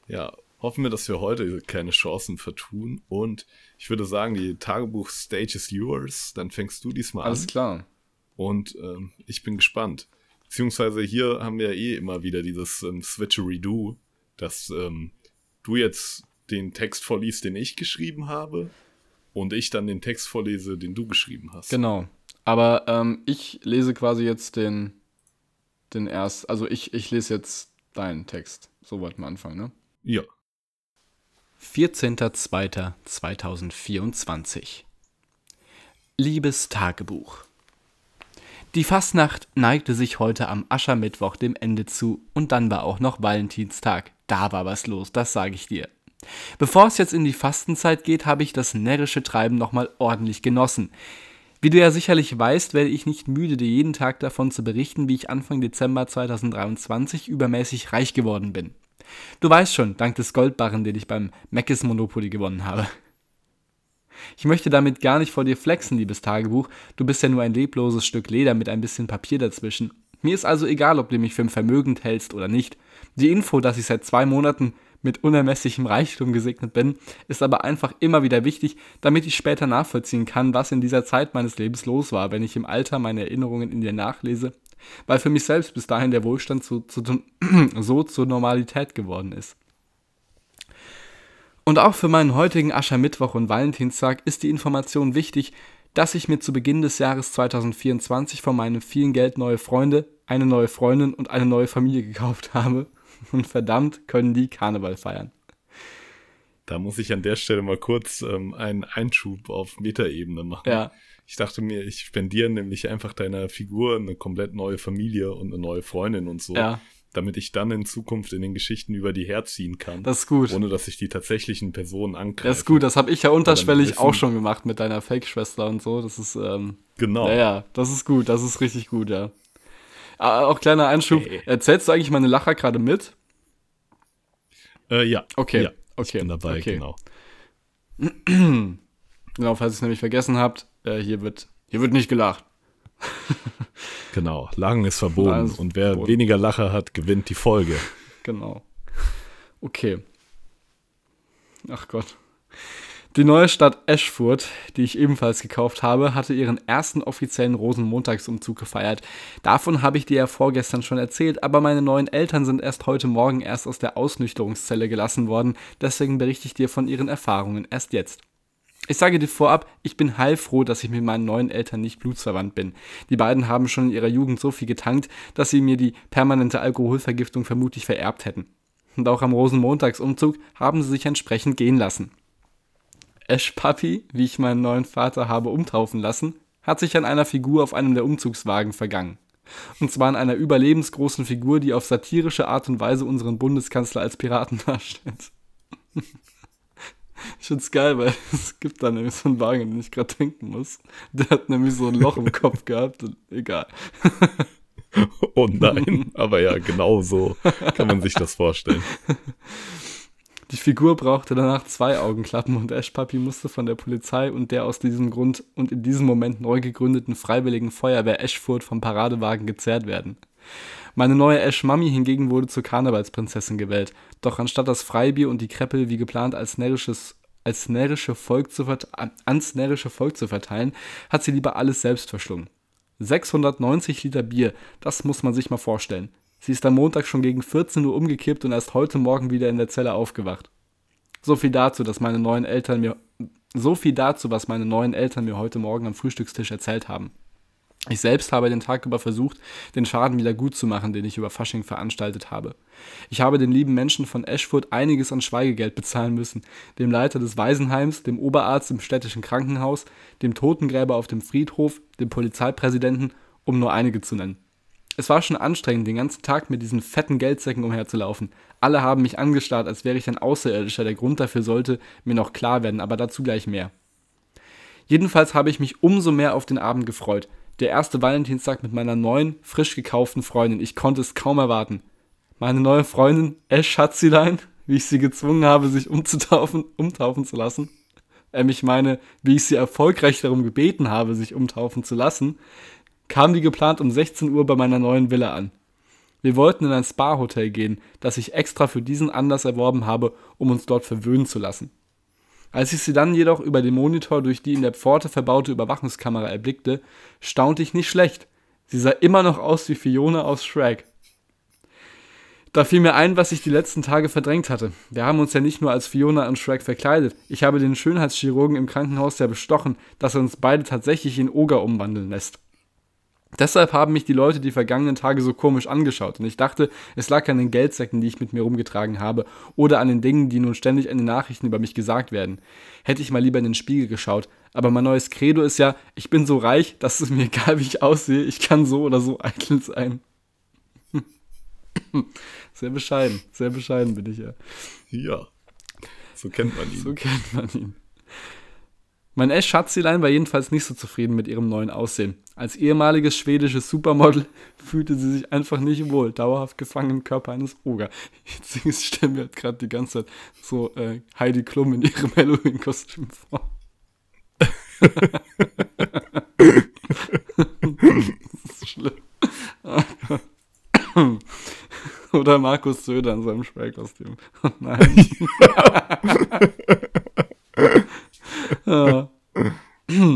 A: ja, hoffen wir, dass wir heute keine Chancen vertun. Und ich würde sagen, die Tagebuch-Stage is yours. Dann fängst du diesmal
B: Alles
A: an.
B: klar.
A: Und ähm, ich bin gespannt. Beziehungsweise hier haben wir ja eh immer wieder dieses ähm, Switchery-Do, dass ähm, du jetzt den Text vorliest, den ich geschrieben habe. Und ich dann den Text vorlese, den du geschrieben hast.
B: Genau. Aber ähm, ich lese quasi jetzt den, den erst, also ich, ich lese jetzt deinen Text. So wollten wir anfangen, ne?
A: Ja.
C: 14.02.2024 Liebes Tagebuch Die Fastnacht neigte sich heute am Aschermittwoch dem Ende zu und dann war auch noch Valentinstag. Da war was los, das sage ich dir. Bevor es jetzt in die Fastenzeit geht, habe ich das närrische Treiben nochmal ordentlich genossen. Wie du ja sicherlich weißt, werde ich nicht müde, dir jeden Tag davon zu berichten, wie ich Anfang Dezember 2023 übermäßig reich geworden bin. Du weißt schon, dank des Goldbarren, den ich beim Meckes Monopoly gewonnen habe. Ich möchte damit gar nicht vor dir flexen, liebes Tagebuch. Du bist ja nur ein lebloses Stück Leder mit ein bisschen Papier dazwischen. Mir ist also egal, ob du mich für vermögend hältst oder nicht. Die Info, dass ich seit zwei Monaten mit unermesslichem Reichtum gesegnet bin, ist aber einfach immer wieder wichtig, damit ich später nachvollziehen kann, was in dieser Zeit meines Lebens los war, wenn ich im Alter meine Erinnerungen in dir nachlese, weil für mich selbst bis dahin der Wohlstand zu, zu, so zur Normalität geworden ist. Und auch für meinen heutigen Aschermittwoch und Valentinstag ist die Information wichtig, dass ich mir zu Beginn des Jahres 2024 von meinem vielen Geld neue Freunde, eine neue Freundin und eine neue Familie gekauft habe. Und verdammt können die Karneval feiern.
A: Da muss ich an der Stelle mal kurz ähm, einen Einschub auf Metaebene machen.
B: Ja.
A: Ich dachte mir, ich spendiere nämlich einfach deiner Figur eine komplett neue Familie und eine neue Freundin und so,
B: Ja.
A: damit ich dann in Zukunft in den Geschichten über die herziehen kann,
B: Das ist gut.
A: ohne dass ich die tatsächlichen Personen angreife.
B: Das ist gut, das habe ich ja unterschwellig auch schon gemacht mit deiner Fake-Schwester und so. Das ist, ähm,
A: Genau.
B: ja, ja, das ist gut, das ist richtig gut, ja. Ah, auch kleiner Einschub,
A: Okay.
B: erzählst du eigentlich meine Lacher gerade mit?
A: Äh, ja.
B: Okay,
A: ja, Ich
B: okay,
A: bin dabei,
B: okay.
A: genau.
B: Genau, falls ihr es nämlich vergessen habt, äh, hier wird, hier wird nicht gelacht.
A: Genau. Lachen ist verboten.
B: Ist
A: und wer
B: verboten.
A: weniger Lacher hat, gewinnt die Folge.
B: Genau. Okay. Ach Gott. Die neue Stadt Eschfurt, die ich ebenfalls gekauft habe, hatte ihren ersten offiziellen Rosenmontagsumzug gefeiert. Davon habe ich dir ja vorgestern schon erzählt, aber meine neuen Eltern sind erst heute Morgen erst aus der Ausnüchterungszelle gelassen worden, deswegen berichte ich dir von ihren Erfahrungen erst jetzt. Ich sage dir vorab, ich bin heilfroh, dass ich mit meinen neuen Eltern nicht blutsverwandt bin. Die beiden haben schon in ihrer Jugend so viel getankt, dass sie mir die permanente Alkoholvergiftung vermutlich vererbt hätten. Und auch am Rosenmontagsumzug haben sie sich entsprechend gehen lassen. Ash Papi, wie ich meinen neuen Vater habe umtaufen lassen, hat sich an einer Figur auf einem der Umzugswagen vergangen. Und zwar an einer überlebensgroßen Figur, die auf satirische Art und Weise unseren Bundeskanzler als Piraten darstellt. Ich find's geil, weil es gibt da nämlich so einen Wagen, an den ich gerade denken muss. Der hat nämlich so ein Loch im Kopf gehabt und egal.
A: Oh nein. Aber ja, genau so kann man sich das vorstellen.
B: Die Figur brauchte danach zwei Augenklappen und Ash Papi musste von der Polizei und der aus diesem Grund und in diesem Moment neu gegründeten Freiwilligen Feuerwehr Eschfurt vom Paradewagen gezerrt werden. Meine neue Ash Mami hingegen wurde zur Karnevalsprinzessin gewählt, doch anstatt das Freibier und die Kreppel wie geplant als närrisches als närrische Volk zu ans närrische Volk zu verteilen, hat sie lieber alles selbst verschlungen. 690 Liter Bier, das muss man sich mal vorstellen. Sie ist am Montag schon gegen 14 Uhr umgekippt und erst heute Morgen wieder in der Zelle aufgewacht. So viel dazu, dass meine neuen Eltern mir so viel dazu, was meine neuen Eltern mir heute Morgen am Frühstückstisch erzählt haben. Ich selbst habe den Tag über versucht, den Schaden wieder gut zu machen, den ich über Fasching veranstaltet habe. Ich habe den lieben Menschen von Eschfurt einiges an Schweigegeld bezahlen müssen, dem Leiter des Waisenheims, dem Oberarzt im städtischen Krankenhaus, dem Totengräber auf dem Friedhof, dem Polizeipräsidenten, um nur einige zu nennen. Es war schon anstrengend, den ganzen Tag mit diesen fetten Geldsäcken umherzulaufen. Alle haben mich angestarrt, als wäre ich ein Außerirdischer. Der Grund dafür sollte mir noch klar werden, aber dazu gleich mehr. Jedenfalls habe ich mich umso mehr auf den Abend gefreut der erste Valentinstag mit meiner neuen, frisch gekauften Freundin. Ich konnte es kaum erwarten. Meine neue Freundin, Esch Schatzilein, wie ich sie gezwungen habe, sich umzutaufen, umtaufen zu lassen. Ähm, ich meine, wie ich sie erfolgreich darum gebeten habe, sich umtaufen zu lassen, kam wie geplant um 16 Uhr bei meiner neuen Villa an. Wir wollten in ein Spa-Hotel gehen, das ich extra für diesen Anlass erworben habe, um uns dort verwöhnen zu lassen. Als ich sie dann jedoch über den Monitor durch die in der Pforte verbaute Überwachungskamera erblickte, staunte ich nicht schlecht. Sie sah immer noch aus wie Fiona aus Shrek. Da fiel mir ein, was ich die letzten Tage verdrängt hatte. Wir haben uns ja nicht nur als Fiona und Shrek verkleidet. Ich habe den Schönheitschirurgen im Krankenhaus ja bestochen, dass er uns beide tatsächlich in Oger umwandeln lässt. Deshalb haben mich die Leute die vergangenen Tage so komisch angeschaut und ich dachte, es lag an den Geldsäcken, die ich mit mir rumgetragen habe oder an den Dingen, die nun ständig in den Nachrichten über mich gesagt werden. Hätte ich mal lieber in den Spiegel geschaut. Aber mein neues Credo ist ja, ich bin so reich, dass es mir egal, wie ich aussehe, ich kann so oder so eitel sein. Sehr bescheiden, sehr bescheiden bin ich ja.
A: Ja, so kennt man ihn.
B: So kennt man ihn. Mein Esch Schatzilein war jedenfalls nicht so zufrieden mit ihrem neuen Aussehen. Als ehemaliges schwedisches Supermodel fühlte sie sich einfach nicht wohl, dauerhaft gefangen im Körper eines Oger. Jetzt stellen wir halt gerade die ganze Zeit so äh, Heidi Klum in ihrem Halloween-Kostüm vor. das ist schlimm. Oder Markus Söder in seinem Shrek-Kostüm. Nein.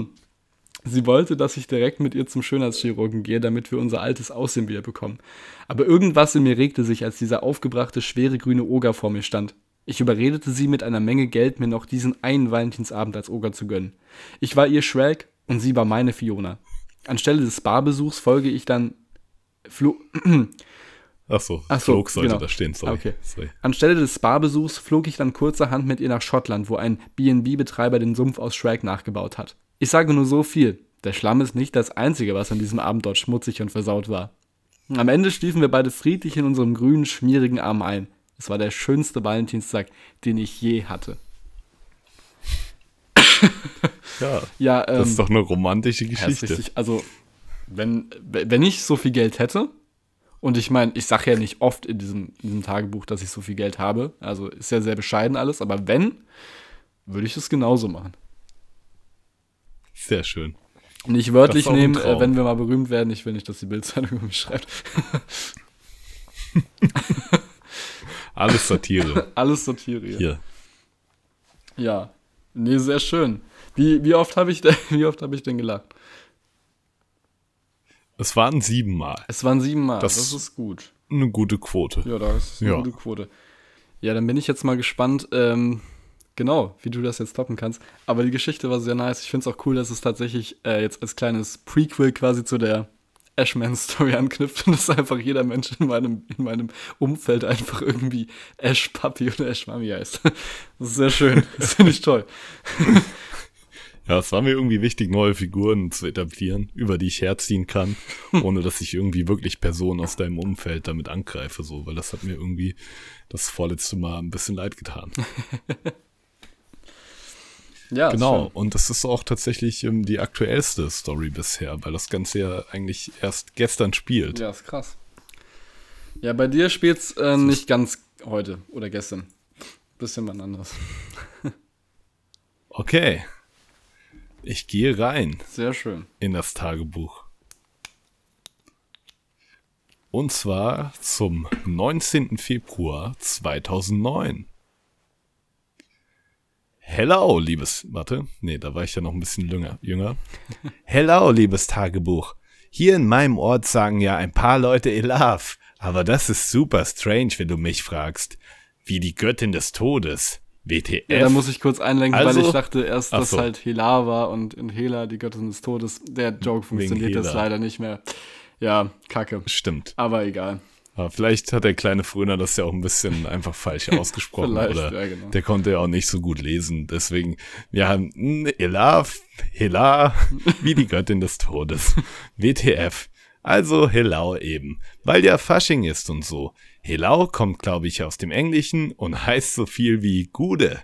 B: Sie wollte, dass ich direkt mit ihr zum Schönheitschirurgen gehe, damit wir unser altes Aussehen wieder bekommen. Aber irgendwas in mir regte sich, als dieser aufgebrachte, schwere grüne Oger vor mir stand. Ich überredete sie mit einer Menge Geld, mir noch diesen einen Valentinsabend als Oger zu gönnen. Ich war ihr Shrek und sie war meine Fiona. Anstelle des Barbesuchs folge ich dann Flo
A: Ach so, Ach so Flog sollte genau. da stehen, sorry. Okay. sorry.
B: Anstelle des Barbesuchs flog ich dann kurzerhand mit ihr nach Schottland, wo ein B&B-Betreiber den Sumpf aus Shrek nachgebaut hat. Ich sage nur so viel, der Schlamm ist nicht das Einzige, was an diesem Abend dort schmutzig und versaut war. Am Ende schliefen wir beide friedlich in unserem grünen, schmierigen Arm ein. Es war der schönste Valentinstag, den ich je hatte.
A: ja, ja ähm, das ist doch eine romantische Geschichte. Ja,
B: also, wenn, wenn ich so viel Geld hätte, und ich meine, ich sage ja nicht oft in diesem, in diesem Tagebuch, dass ich so viel Geld habe. Also ist ja sehr bescheiden alles, aber wenn, würde ich es genauso machen.
A: Sehr schön.
B: Nicht wörtlich nehmen, äh, wenn wir mal berühmt werden. Ich will nicht, dass die Bildzeitung über mich schreibt.
A: Alles Satire.
B: Alles Satire. Hier. Ja. Nee, sehr schön. Wie, wie oft habe ich, hab ich denn gelacht?
A: Es waren siebenmal.
B: Es waren siebenmal, das, das ist gut.
A: Eine gute Quote.
B: Ja, das ist eine ja. gute Quote. Ja, dann bin ich jetzt mal gespannt, ähm, genau, wie du das jetzt toppen kannst. Aber die Geschichte war sehr nice. Ich finde es auch cool, dass es tatsächlich äh, jetzt als kleines Prequel quasi zu der Ashman-Story anknüpft und dass einfach jeder Mensch in meinem, in meinem Umfeld einfach irgendwie Ash Papi oder Ash Mami heißt. Das ist sehr schön. Das finde ich toll.
A: Ja, es war mir irgendwie wichtig, neue Figuren zu etablieren, über die ich herziehen kann, ohne dass ich irgendwie wirklich Personen aus deinem Umfeld damit angreife, so, weil das hat mir irgendwie das vorletzte Mal ein bisschen leid getan. ja, genau. Und das ist auch tatsächlich ähm, die aktuellste Story bisher, weil das Ganze ja eigentlich erst gestern spielt.
B: Ja, ist krass. Ja, bei dir spielt's äh, nicht ganz heute oder gestern. Bisschen was anderes.
A: okay. Ich gehe rein.
B: Sehr schön.
A: In das Tagebuch. Und zwar zum 19. Februar 2009. Hello, liebes, warte, nee, da war ich ja noch ein bisschen jünger. jünger. Hello, liebes Tagebuch. Hier in meinem Ort sagen ja ein paar Leute Elaf, aber das ist super strange, wenn du mich fragst. Wie die Göttin des Todes. WTF. Ja,
B: da muss ich kurz einlenken, also, weil ich dachte erst, dass so. halt Hela war und in Hela die Göttin des Todes. Der Joke funktioniert jetzt leider nicht mehr. Ja, kacke.
A: Stimmt.
B: Aber egal.
A: Aber vielleicht hat der kleine Fröner das ja auch ein bisschen einfach falsch ausgesprochen. oder ja, genau. der konnte ja auch nicht so gut lesen. Deswegen, wir haben Hela, Hela, wie die Göttin des Todes. WTF. Also Helau eben, weil ja Fasching ist und so. Helau kommt, glaube ich, aus dem Englischen und heißt so viel wie Gude.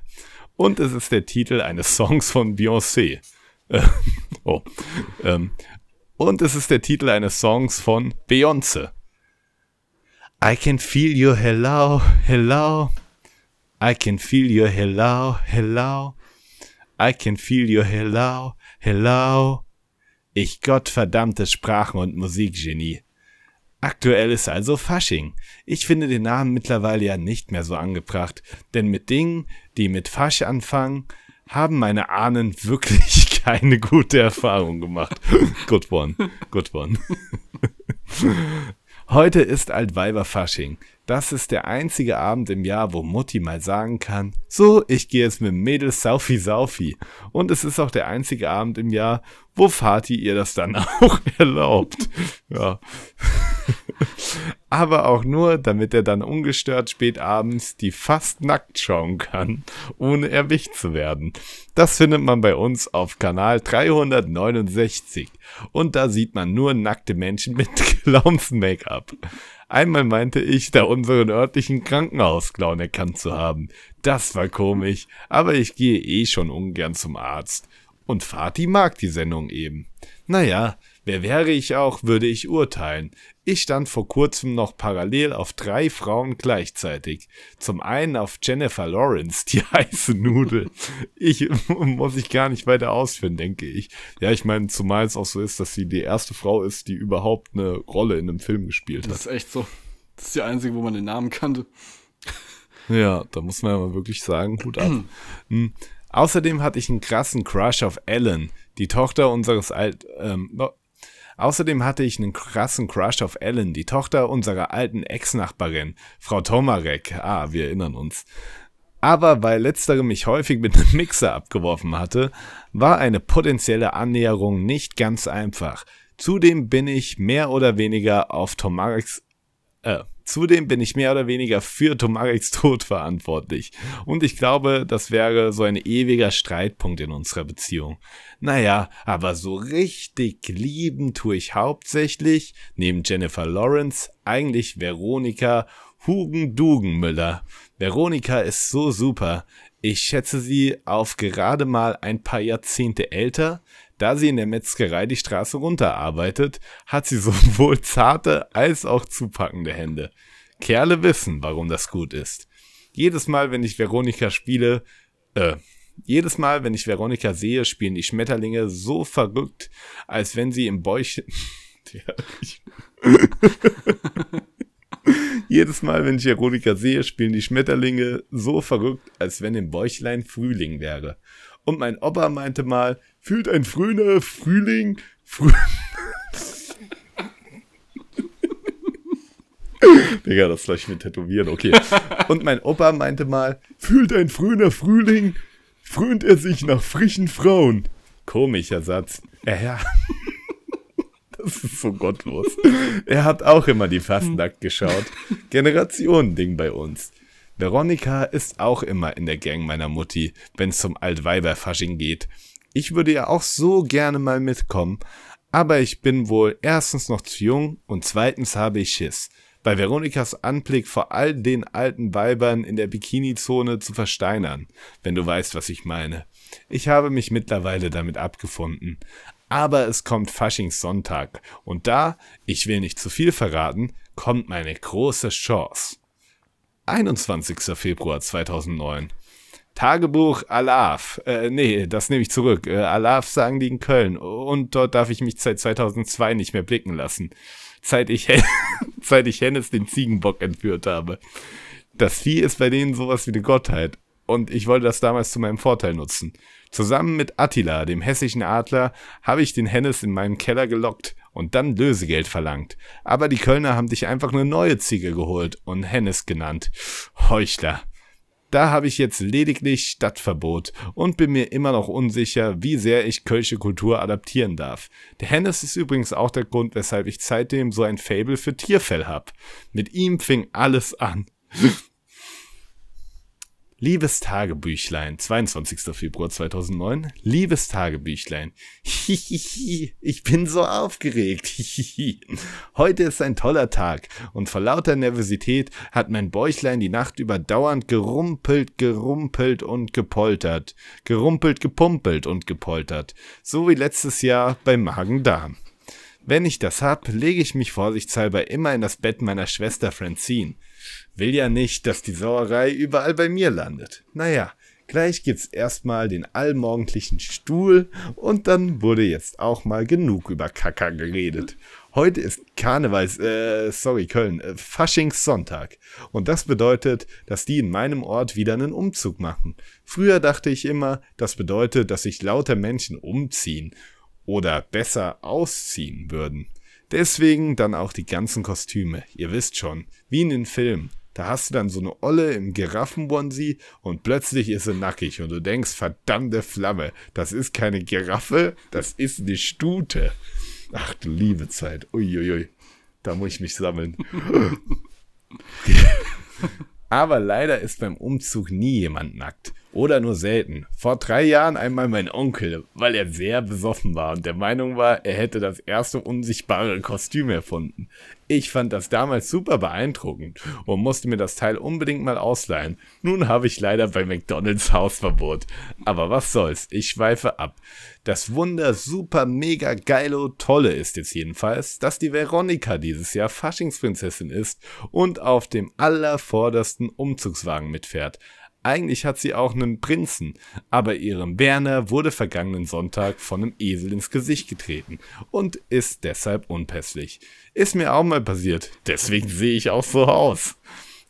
A: Und es ist der Titel eines Songs von Beyoncé. Äh, oh. Ähm, und es ist der Titel eines Songs von Beyoncé. I can feel your hello, hello. I can feel your hello, hello. I can feel your hello, hello. Ich gottverdammtes Sprachen- und Musikgenie. Aktuell ist also Fasching. Ich finde den Namen mittlerweile ja nicht mehr so angebracht, denn mit Dingen, die mit Fasch anfangen, haben meine Ahnen wirklich keine gute Erfahrung gemacht. good one, good one. Heute ist Altweiberfasching. Das ist der einzige Abend im Jahr, wo Mutti mal sagen kann, so, ich gehe jetzt mit Mädels Saufi Saufi. Und es ist auch der einzige Abend im Jahr, wo Vati ihr das dann auch erlaubt. Ja. Aber auch nur, damit er dann ungestört spät abends die fast nackt schauen kann, ohne erwischt zu werden. Das findet man bei uns auf Kanal 369. Und da sieht man nur nackte Menschen mit Clowns-Make-up. Einmal meinte ich, da unseren örtlichen Krankenhausclown erkannt zu haben. Das war komisch, aber ich gehe eh schon ungern zum Arzt. Und Fatih mag die Sendung eben. Naja, wer wäre ich auch, würde ich urteilen. Ich stand vor kurzem noch parallel auf drei Frauen gleichzeitig. Zum einen auf Jennifer Lawrence, die heiße Nudel. Ich muss ich gar nicht weiter ausführen, denke ich. Ja, ich meine, zumal es auch so ist, dass sie die erste Frau ist, die überhaupt eine Rolle in einem Film gespielt hat.
B: Das ist echt so. Das ist die einzige, wo man den Namen kannte.
A: Ja, da muss man ja mal wirklich sagen, Hut ab. hm. Außerdem hatte ich einen krassen Crush auf Ellen, die Tochter unseres alt, ähm, Außerdem hatte ich einen krassen Crush auf Ellen, die Tochter unserer alten Ex-Nachbarin, Frau Tomarek. Ah, wir erinnern uns. Aber weil letztere mich häufig mit einem Mixer abgeworfen hatte, war eine potenzielle Annäherung nicht ganz einfach. Zudem bin ich mehr oder weniger auf Tomareks, äh, Zudem bin ich mehr oder weniger für Tomareks Tod verantwortlich. Und ich glaube, das wäre so ein ewiger Streitpunkt in unserer Beziehung. Naja, aber so richtig lieben tue ich hauptsächlich, neben Jennifer Lawrence, eigentlich Veronika Hugen-Dugenmüller. Veronika ist so super. Ich schätze sie auf gerade mal ein paar Jahrzehnte älter, da sie in der Metzgerei die Straße runterarbeitet, hat sie sowohl zarte als auch zupackende Hände. Kerle wissen, warum das gut ist. Jedes Mal, wenn ich Veronika spiele, äh, jedes Mal, wenn ich Veronika sehe, spielen die Schmetterlinge so verrückt, als wenn sie im Bäuchchen. Jedes Mal, wenn ich Veronika sehe, spielen die Schmetterlinge so verrückt, als wenn im Bäuchlein Frühling wäre. Und mein Opa meinte mal, fühlt ein früher Frühling, Früh Digga, das soll ich mir tätowieren, okay. Und mein Opa meinte mal, fühlt ein früher Frühling, frönt er sich nach frischen Frauen. Komischer Satz. Ja, Das ist so gottlos. Er hat auch immer die Fastnacht geschaut. Generationending bei uns. Veronika ist auch immer in der Gang meiner Mutti, wenn es zum Altweiberfasching geht. Ich würde ja auch so gerne mal mitkommen, aber ich bin wohl erstens noch zu jung und zweitens habe ich Schiss. Bei Veronikas Anblick vor all den alten Weibern in der Bikini-Zone zu versteinern, wenn du weißt, was ich meine. Ich habe mich mittlerweile damit abgefunden. Aber es kommt Faschingssonntag und da, ich will nicht zu viel verraten, kommt meine große Chance. 21. Februar 2009. Tagebuch Alaf. Äh, nee, das nehme ich zurück. Äh, Alaf sagen die in Köln. Und dort darf ich mich seit 2002 nicht mehr blicken lassen. Seit ich, seit ich Hennes den Ziegenbock entführt habe. Das Vieh ist bei denen sowas wie eine Gottheit. Und ich wollte das damals zu meinem Vorteil nutzen. Zusammen mit Attila, dem hessischen Adler, habe ich den Hennes in meinem Keller gelockt und dann Lösegeld verlangt. Aber die Kölner haben dich einfach eine neue Ziege geholt und Hennes genannt. Heuchler. Da habe ich jetzt lediglich Stadtverbot und bin mir immer noch unsicher, wie sehr ich kölsche Kultur adaptieren darf. Der Hennes ist übrigens auch der Grund, weshalb ich seitdem so ein Fable für Tierfell hab. Mit ihm fing alles an. Liebes Tagebüchlein, 22. Februar 2009. Liebes Tagebüchlein. Hihihi, ich bin so aufgeregt. Hihihi. Heute ist ein toller Tag und vor lauter Nervosität hat mein Bäuchlein die Nacht über dauernd gerumpelt, gerumpelt und gepoltert. Gerumpelt, gepumpelt und gepoltert. So wie letztes Jahr beim Magen-Darm. Wenn ich das hab, lege ich mich vorsichtshalber immer in das Bett meiner Schwester Francine. Will ja nicht, dass die Sauerei überall bei mir landet. Naja, gleich gibt's erstmal den allmorgendlichen Stuhl und dann wurde jetzt auch mal genug über Kacker geredet. Heute ist Karnevals, äh, sorry, Köln, äh, Faschingssonntag. Und das bedeutet, dass die in meinem Ort wieder einen Umzug machen. Früher dachte ich immer, das bedeutet, dass sich lauter Menschen umziehen oder besser ausziehen würden. Deswegen dann auch die ganzen Kostüme. Ihr wisst schon, wie in den Filmen. Da hast du dann so eine Olle im Giraffenbonsi und plötzlich ist sie nackig und du denkst, verdammte Flamme, das ist keine Giraffe, das ist eine Stute. Ach du liebe Zeit, uiuiui, da muss ich mich sammeln. Aber leider ist beim Umzug nie jemand nackt. Oder nur selten. Vor drei Jahren einmal mein Onkel, weil er sehr besoffen war und der Meinung war, er hätte das erste unsichtbare Kostüm erfunden. Ich fand das damals super beeindruckend und musste mir das Teil unbedingt mal ausleihen. Nun habe ich leider bei McDonalds Hausverbot. Aber was soll's, ich schweife ab. Das Wunder super mega geilo tolle ist jetzt jedenfalls, dass die Veronika dieses Jahr Faschingsprinzessin ist und auf dem allervordersten Umzugswagen mitfährt. Eigentlich hat sie auch einen Prinzen, aber ihrem Werner wurde vergangenen Sonntag von einem Esel ins Gesicht getreten und ist deshalb unpässlich. Ist mir auch mal passiert, deswegen sehe ich auch so aus.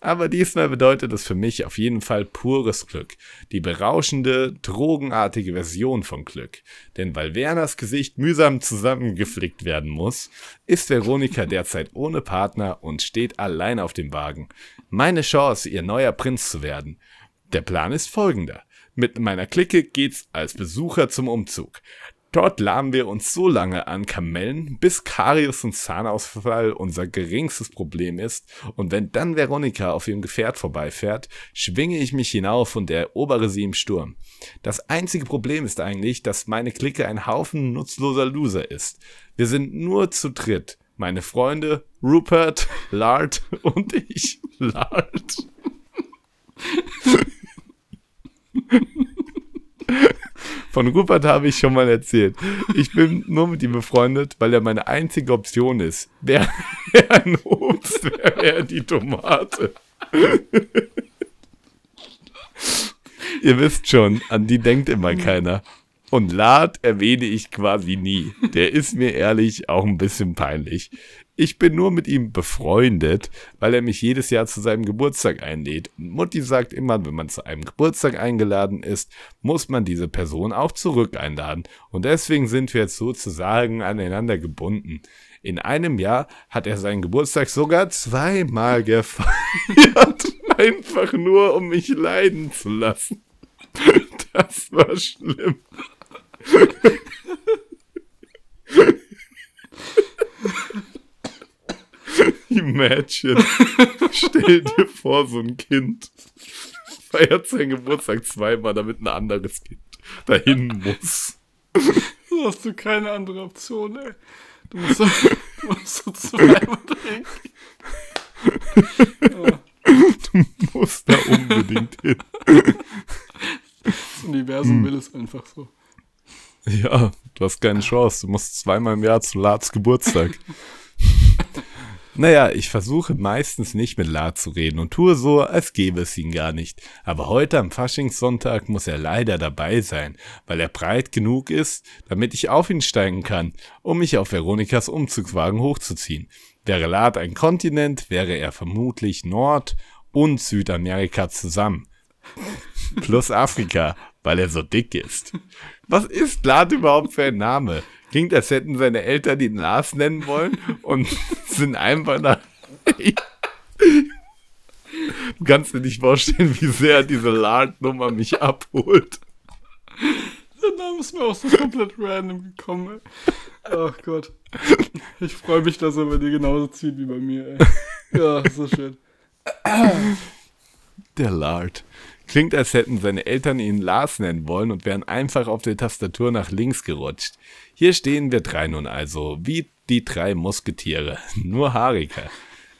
A: Aber diesmal bedeutet es für mich auf jeden Fall pures Glück. Die berauschende, drogenartige Version von Glück. Denn weil Werners Gesicht mühsam zusammengeflickt werden muss, ist Veronika derzeit ohne Partner und steht allein auf dem Wagen. Meine Chance, ihr neuer Prinz zu werden. Der Plan ist folgender. Mit meiner Clique geht's als Besucher zum Umzug. Dort lahmen wir uns so lange an Kamellen, bis Karius und Zahnausfall unser geringstes Problem ist, und wenn dann Veronika auf ihrem Gefährt vorbeifährt, schwinge ich mich hinauf und erobere sie im Sturm. Das einzige Problem ist eigentlich, dass meine Clique ein Haufen nutzloser Loser ist. Wir sind nur zu dritt. Meine Freunde, Rupert, Lard und ich. Lard. Von Rupert habe ich schon mal erzählt. Ich bin nur mit ihm befreundet, weil er meine einzige Option ist. Wäre ein Obst, wäre er die Tomate. Ihr wisst schon, an die denkt immer keiner. Und Lad erwähne ich quasi nie. Der ist mir ehrlich auch ein bisschen peinlich. Ich bin nur mit ihm befreundet, weil er mich jedes Jahr zu seinem Geburtstag einlädt. Und Mutti sagt immer, wenn man zu einem Geburtstag eingeladen ist, muss man diese Person auch zurück einladen. Und deswegen sind wir jetzt sozusagen aneinander gebunden. In einem Jahr hat er seinen Geburtstag sogar zweimal gefeiert. Einfach nur, um mich leiden zu lassen. Das war schlimm. Imagine. Stell dir vor, so ein Kind feiert seinen Geburtstag zweimal, damit ein anderes Kind dahin muss.
B: So hast du keine andere Option, ey. Du musst, du musst so zweimal trinken.
A: Ja. Du musst da unbedingt hin.
B: Das Universum hm. will es einfach so.
A: Ja, du hast keine Chance. Du musst zweimal im Jahr zu Lars Geburtstag. Naja, ich versuche meistens nicht mit La zu reden und tue so, als gäbe es ihn gar nicht. Aber heute am Faschingssonntag muss er leider dabei sein, weil er breit genug ist, damit ich auf ihn steigen kann, um mich auf Veronikas Umzugswagen hochzuziehen. Wäre Lad ein Kontinent, wäre er vermutlich Nord- und Südamerika zusammen. Plus Afrika, weil er so dick ist. Was ist Lad überhaupt für ein Name? Klingt, als hätten seine Eltern ihn Lars nennen wollen und sind einfach nach. Du kannst dir nicht vorstellen, wie sehr diese Lard-Nummer mich abholt.
B: Der Name ist mir auch so komplett random gekommen, ey. Ach Gott. Ich freue mich, dass er bei dir genauso zieht wie bei mir, ey. Ja, so schön.
A: Der Lard. Klingt, als hätten seine Eltern ihn Lars nennen wollen und wären einfach auf der Tastatur nach links gerutscht. Hier stehen wir drei nun also, wie die drei Musketiere, nur haariger.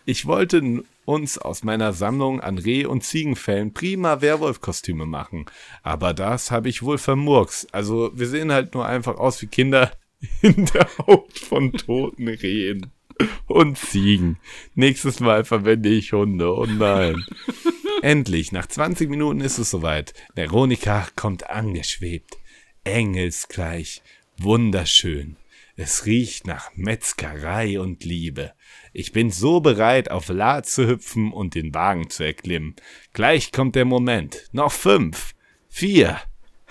A: Ich wollte uns aus meiner Sammlung an Reh- und Ziegenfällen prima Werwolf-Kostüme machen, aber das habe ich wohl vermurks. Also wir sehen halt nur einfach aus wie Kinder in der Haut von toten Rehen und Ziegen. Nächstes Mal verwende ich Hunde, oh nein. Endlich, nach 20 Minuten ist es soweit. Veronika kommt angeschwebt. Engelsgleich. Wunderschön. Es riecht nach Metzgerei und Liebe. Ich bin so bereit, auf La zu hüpfen und den Wagen zu erklimmen. Gleich kommt der Moment. Noch fünf, vier,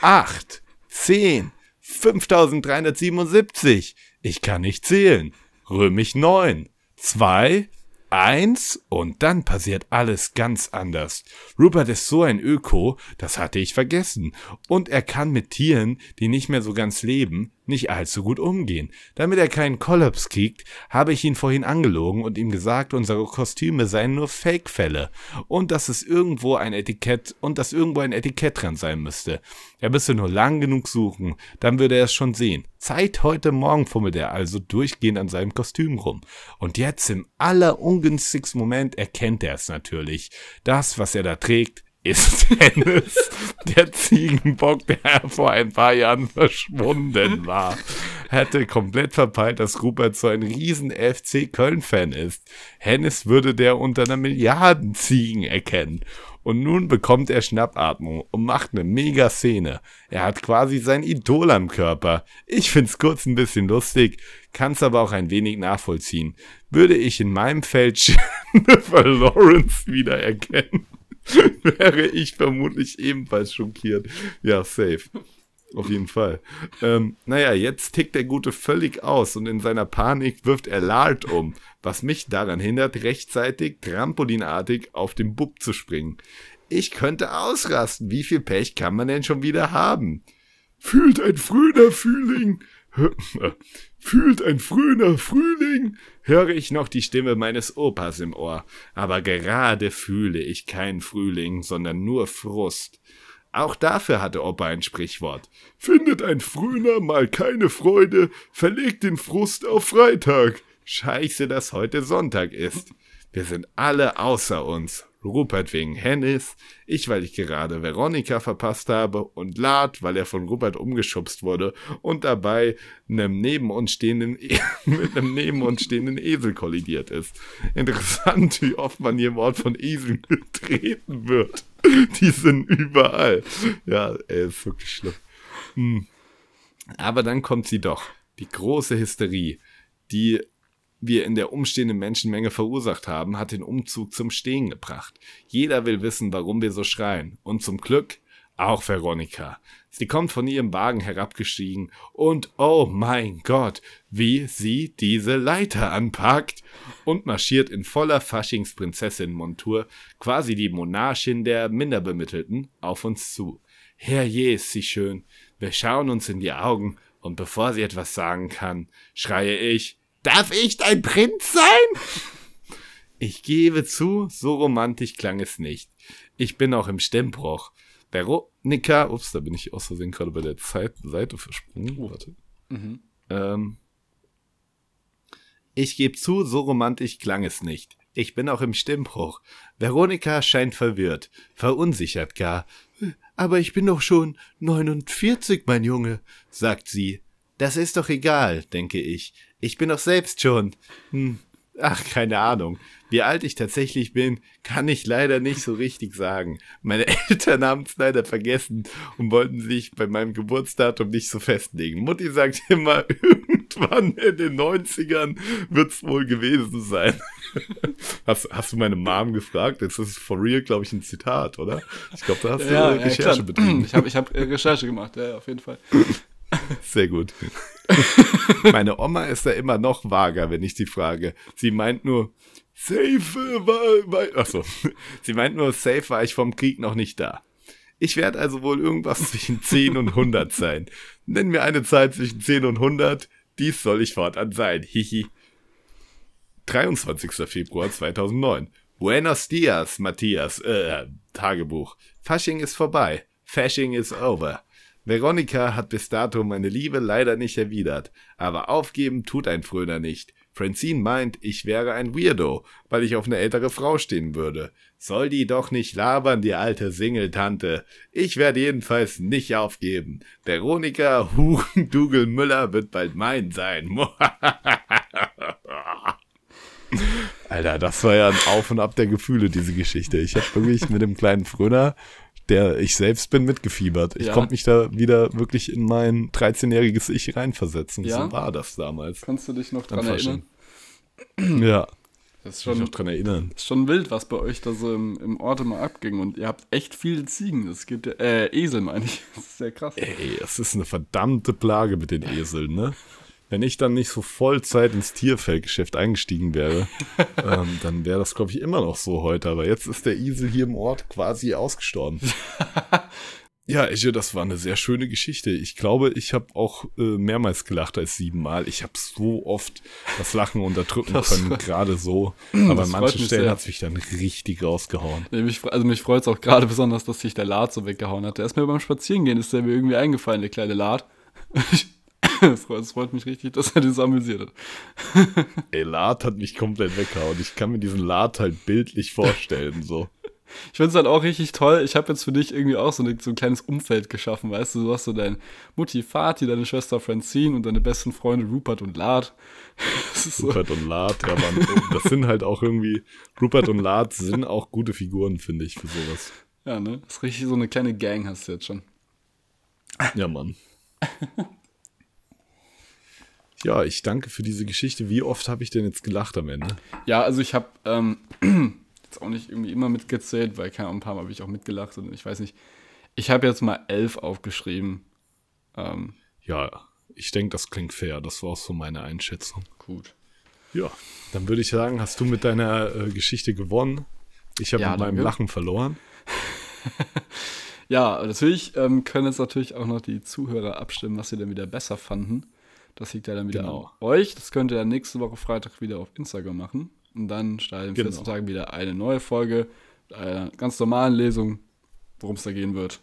A: acht, zehn, 5377. Ich kann nicht zählen. Römisch neun, zwei, eins und dann passiert alles ganz anders. Rupert ist so ein Öko, das hatte ich vergessen. Und er kann mit Tieren, die nicht mehr so ganz leben, nicht allzu gut umgehen. Damit er keinen Kollaps kriegt, habe ich ihn vorhin angelogen und ihm gesagt, unsere Kostüme seien nur Fake-Fälle und dass es irgendwo ein Etikett und dass irgendwo ein Etikett dran sein müsste. Er müsste nur lang genug suchen, dann würde er es schon sehen. Seit heute Morgen fummelt er also durchgehend an seinem Kostüm rum. Und jetzt im allerungünstigsten Moment erkennt er es natürlich. Das, was er da trägt, ist Dennis, der Ziegenbock, der vor ein paar Jahren verschwunden war. Hätte komplett verpeilt, dass Rupert so ein riesen FC Köln-Fan ist. Hennis würde der unter einer Milliarden Ziegen erkennen. Und nun bekommt er Schnappatmung und macht eine mega Szene. Er hat quasi sein Idol am Körper. Ich find's kurz ein bisschen lustig, kann's aber auch ein wenig nachvollziehen. Würde ich in meinem Feld Jennifer Lawrence wiedererkennen. wäre ich vermutlich ebenfalls schockiert. Ja, safe. Auf jeden Fall. Ähm, naja, jetzt tickt der Gute völlig aus und in seiner Panik wirft er Lard um, was mich daran hindert, rechtzeitig trampolinartig auf den Bub zu springen. Ich könnte ausrasten. Wie viel Pech kann man denn schon wieder haben? Fühlt ein früher Frühling. Fühlt ein früher Frühling, höre ich noch die Stimme meines Opas im Ohr, aber gerade fühle ich keinen Frühling, sondern nur Frust. Auch dafür hatte Opa ein Sprichwort. Findet ein Frühner mal keine Freude, verlegt den Frust auf Freitag. Scheiße, dass heute Sonntag ist. Wir sind alle außer uns. Rupert wegen Hennis, ich, weil ich gerade Veronika verpasst habe und Lard, weil er von Rupert umgeschubst wurde und dabei einem neben uns stehenden, mit einem neben uns stehenden Esel kollidiert ist. Interessant, wie oft man hier im Ort von Eseln getreten wird. Die sind überall. Ja, ey, ist wirklich schlimm. Hm. Aber dann kommt sie doch. Die große Hysterie, die wir in der umstehenden Menschenmenge verursacht haben, hat den Umzug zum Stehen gebracht. Jeder will wissen, warum wir so schreien. Und zum Glück auch Veronika. Sie kommt von ihrem Wagen herabgestiegen und oh mein Gott, wie sie diese Leiter anpackt und marschiert in voller Faschingsprinzessin-Montur, quasi die Monarchin der Minderbemittelten, auf uns zu. Herrje ist sie schön. Wir schauen uns in die Augen und bevor sie etwas sagen kann, schreie ich, Darf ich dein Prinz sein? Ich gebe zu, so romantisch klang es nicht. Ich bin auch im Stimmbruch. Veronika, ups, da bin ich aus Versehen gerade bei der Zeit, Seite versprungen. Warte. Mhm. Ähm, ich gebe zu, so romantisch klang es nicht. Ich bin auch im Stimmbruch. Veronika scheint verwirrt, verunsichert gar. Aber ich bin doch schon 49, mein Junge, sagt sie. Das ist doch egal, denke ich. Ich bin doch selbst schon. Hm, ach, keine Ahnung. Wie alt ich tatsächlich bin, kann ich leider nicht so richtig sagen. Meine Eltern haben es leider vergessen und wollten sich bei meinem Geburtsdatum nicht so festlegen. Mutti sagt immer, irgendwann in den 90ern wird es wohl gewesen sein. Hast, hast du meine Mom gefragt? Das ist for real, glaube ich, ein Zitat, oder? Ich glaube, da hast du
B: ja,
A: Recherche
B: ja,
A: betrieben.
B: Ich habe ich hab äh, Recherche gemacht, ja, auf jeden Fall.
A: Sehr gut. Meine Oma ist da immer noch vager, wenn ich sie frage. Sie meint nur, safe war, war achso, sie meint nur, safe war ich vom Krieg noch nicht da. Ich werde also wohl irgendwas zwischen 10 und 100 sein. Nenn mir eine Zahl zwischen 10 und 100. Dies soll ich fortan sein. Hihi. 23. Februar 2009. Buenos dias, Matthias. Äh, Tagebuch. Fasching ist vorbei. Fasching is over. Veronika hat bis dato meine Liebe leider nicht erwidert, aber aufgeben tut ein Fröner nicht. Francine meint, ich wäre ein Weirdo, weil ich auf eine ältere Frau stehen würde. Soll die doch nicht labern, die alte Singeltante. Ich werde jedenfalls nicht aufgeben. Veronika Hugendugel Müller wird bald mein sein. Alter, das war ja ein Auf und Ab der Gefühle, diese Geschichte. Ich habe wirklich mit dem kleinen Fröner der ich selbst bin, mitgefiebert. Ich ja. konnte mich da wieder wirklich in mein 13-jähriges Ich reinversetzen. Ja? So war das damals.
B: Kannst du dich noch dran erinnern?
A: Ja.
B: Das ist schon, ich noch dran erinnern. ist schon wild, was bei euch da so im, im Ort immer abging. Und ihr habt echt viele Ziegen. Das gibt äh, Esel, meine ich. Das ist sehr krass.
A: Ey, das ist eine verdammte Plage mit den Eseln, ne? Wenn ich dann nicht so Vollzeit ins Tierfeldgeschäft eingestiegen wäre, ähm, dann wäre das, glaube ich, immer noch so heute. Aber jetzt ist der Esel hier im Ort quasi ausgestorben. ja, Esche, das war eine sehr schöne Geschichte. Ich glaube, ich habe auch äh, mehrmals gelacht als siebenmal. Ich habe so oft das Lachen unterdrücken das, können, gerade so. Aber an manchen Stellen hat es mich dann richtig rausgehauen.
B: Ja, mich, also mich freut es auch gerade besonders, dass sich der Lad so weggehauen hat. Mir beim Spazierengehen, ist der mir irgendwie eingefallen, der kleine Lad. Es freut, mich richtig, dass er das amüsiert hat.
A: Ey, Lad hat mich komplett weggehauen. Ich kann mir diesen Lad halt bildlich vorstellen, so.
B: Ich finde es halt auch richtig toll. Ich habe jetzt für dich irgendwie auch so, eine, so, ein kleines Umfeld geschaffen, weißt du? Du hast so deine Mutti Fati, deine Schwester Francine und deine besten Freunde Rupert und Lad.
A: Rupert so. und Lad, ja, man, das sind halt auch irgendwie, Rupert und Lad sind auch gute Figuren, finde ich, für sowas.
B: Ja, ne? Das ist richtig so eine kleine Gang hast du jetzt schon.
A: Ja, Mann. Ja, ich danke für diese Geschichte. Wie oft habe ich denn jetzt gelacht am Ende?
B: Ja, also ich habe ähm, jetzt auch nicht irgendwie immer mitgezählt, weil keine ein paar Mal habe ich auch mitgelacht und ich weiß nicht. Ich habe jetzt mal elf aufgeschrieben.
A: Ähm, ja, ich denke, das klingt fair. Das war auch so meine Einschätzung.
B: Gut.
A: Ja, dann würde ich sagen, hast du mit deiner äh, Geschichte gewonnen. Ich habe ja, mit meinem danke. Lachen verloren.
B: ja, natürlich ähm, können jetzt natürlich auch noch die Zuhörer abstimmen, was sie denn wieder besser fanden. Das liegt ja dann wieder genau. an euch. Das könnt ihr dann nächste Woche Freitag wieder auf Instagram machen. Und dann startet in 14 genau. Tagen wieder eine neue Folge mit einer ganz normalen Lesung, worum es da gehen wird.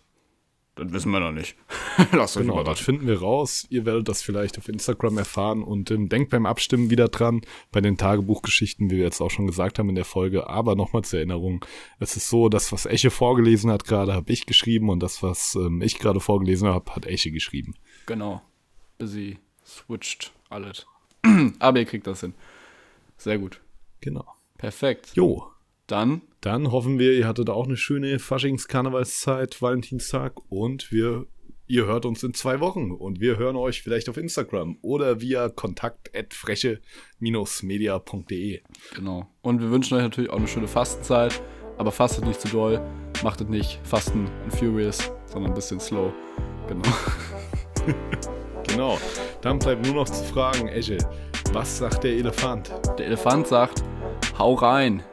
B: Das wissen wir noch nicht.
A: Lasst euch genau, das finden wir raus. Ihr werdet das vielleicht auf Instagram erfahren und ähm, denkt beim Abstimmen wieder dran, bei den Tagebuchgeschichten, wie wir jetzt auch schon gesagt haben in der Folge. Aber nochmal zur Erinnerung, es ist so, das, was Eche vorgelesen hat gerade, habe ich geschrieben und das, was ähm, ich gerade vorgelesen habe, hat Eche geschrieben.
B: Genau. Busy switcht alles. Aber ihr kriegt das hin. Sehr gut.
A: Genau.
B: Perfekt.
A: Jo.
B: Dann?
A: Dann hoffen wir, ihr hattet auch eine schöne Faschings-Karnevalszeit, Valentinstag und wir, ihr hört uns in zwei Wochen und wir hören euch vielleicht auf Instagram oder via kontakt.freche-media.de.
B: Genau. Und wir wünschen euch natürlich auch eine schöne Fastenzeit, aber fastet nicht zu doll, macht es nicht Fasten and Furious, sondern ein bisschen slow. Genau.
A: Genau. Dann bleibt nur noch zu fragen, Esche, was sagt der Elefant?
B: Der Elefant sagt, hau rein.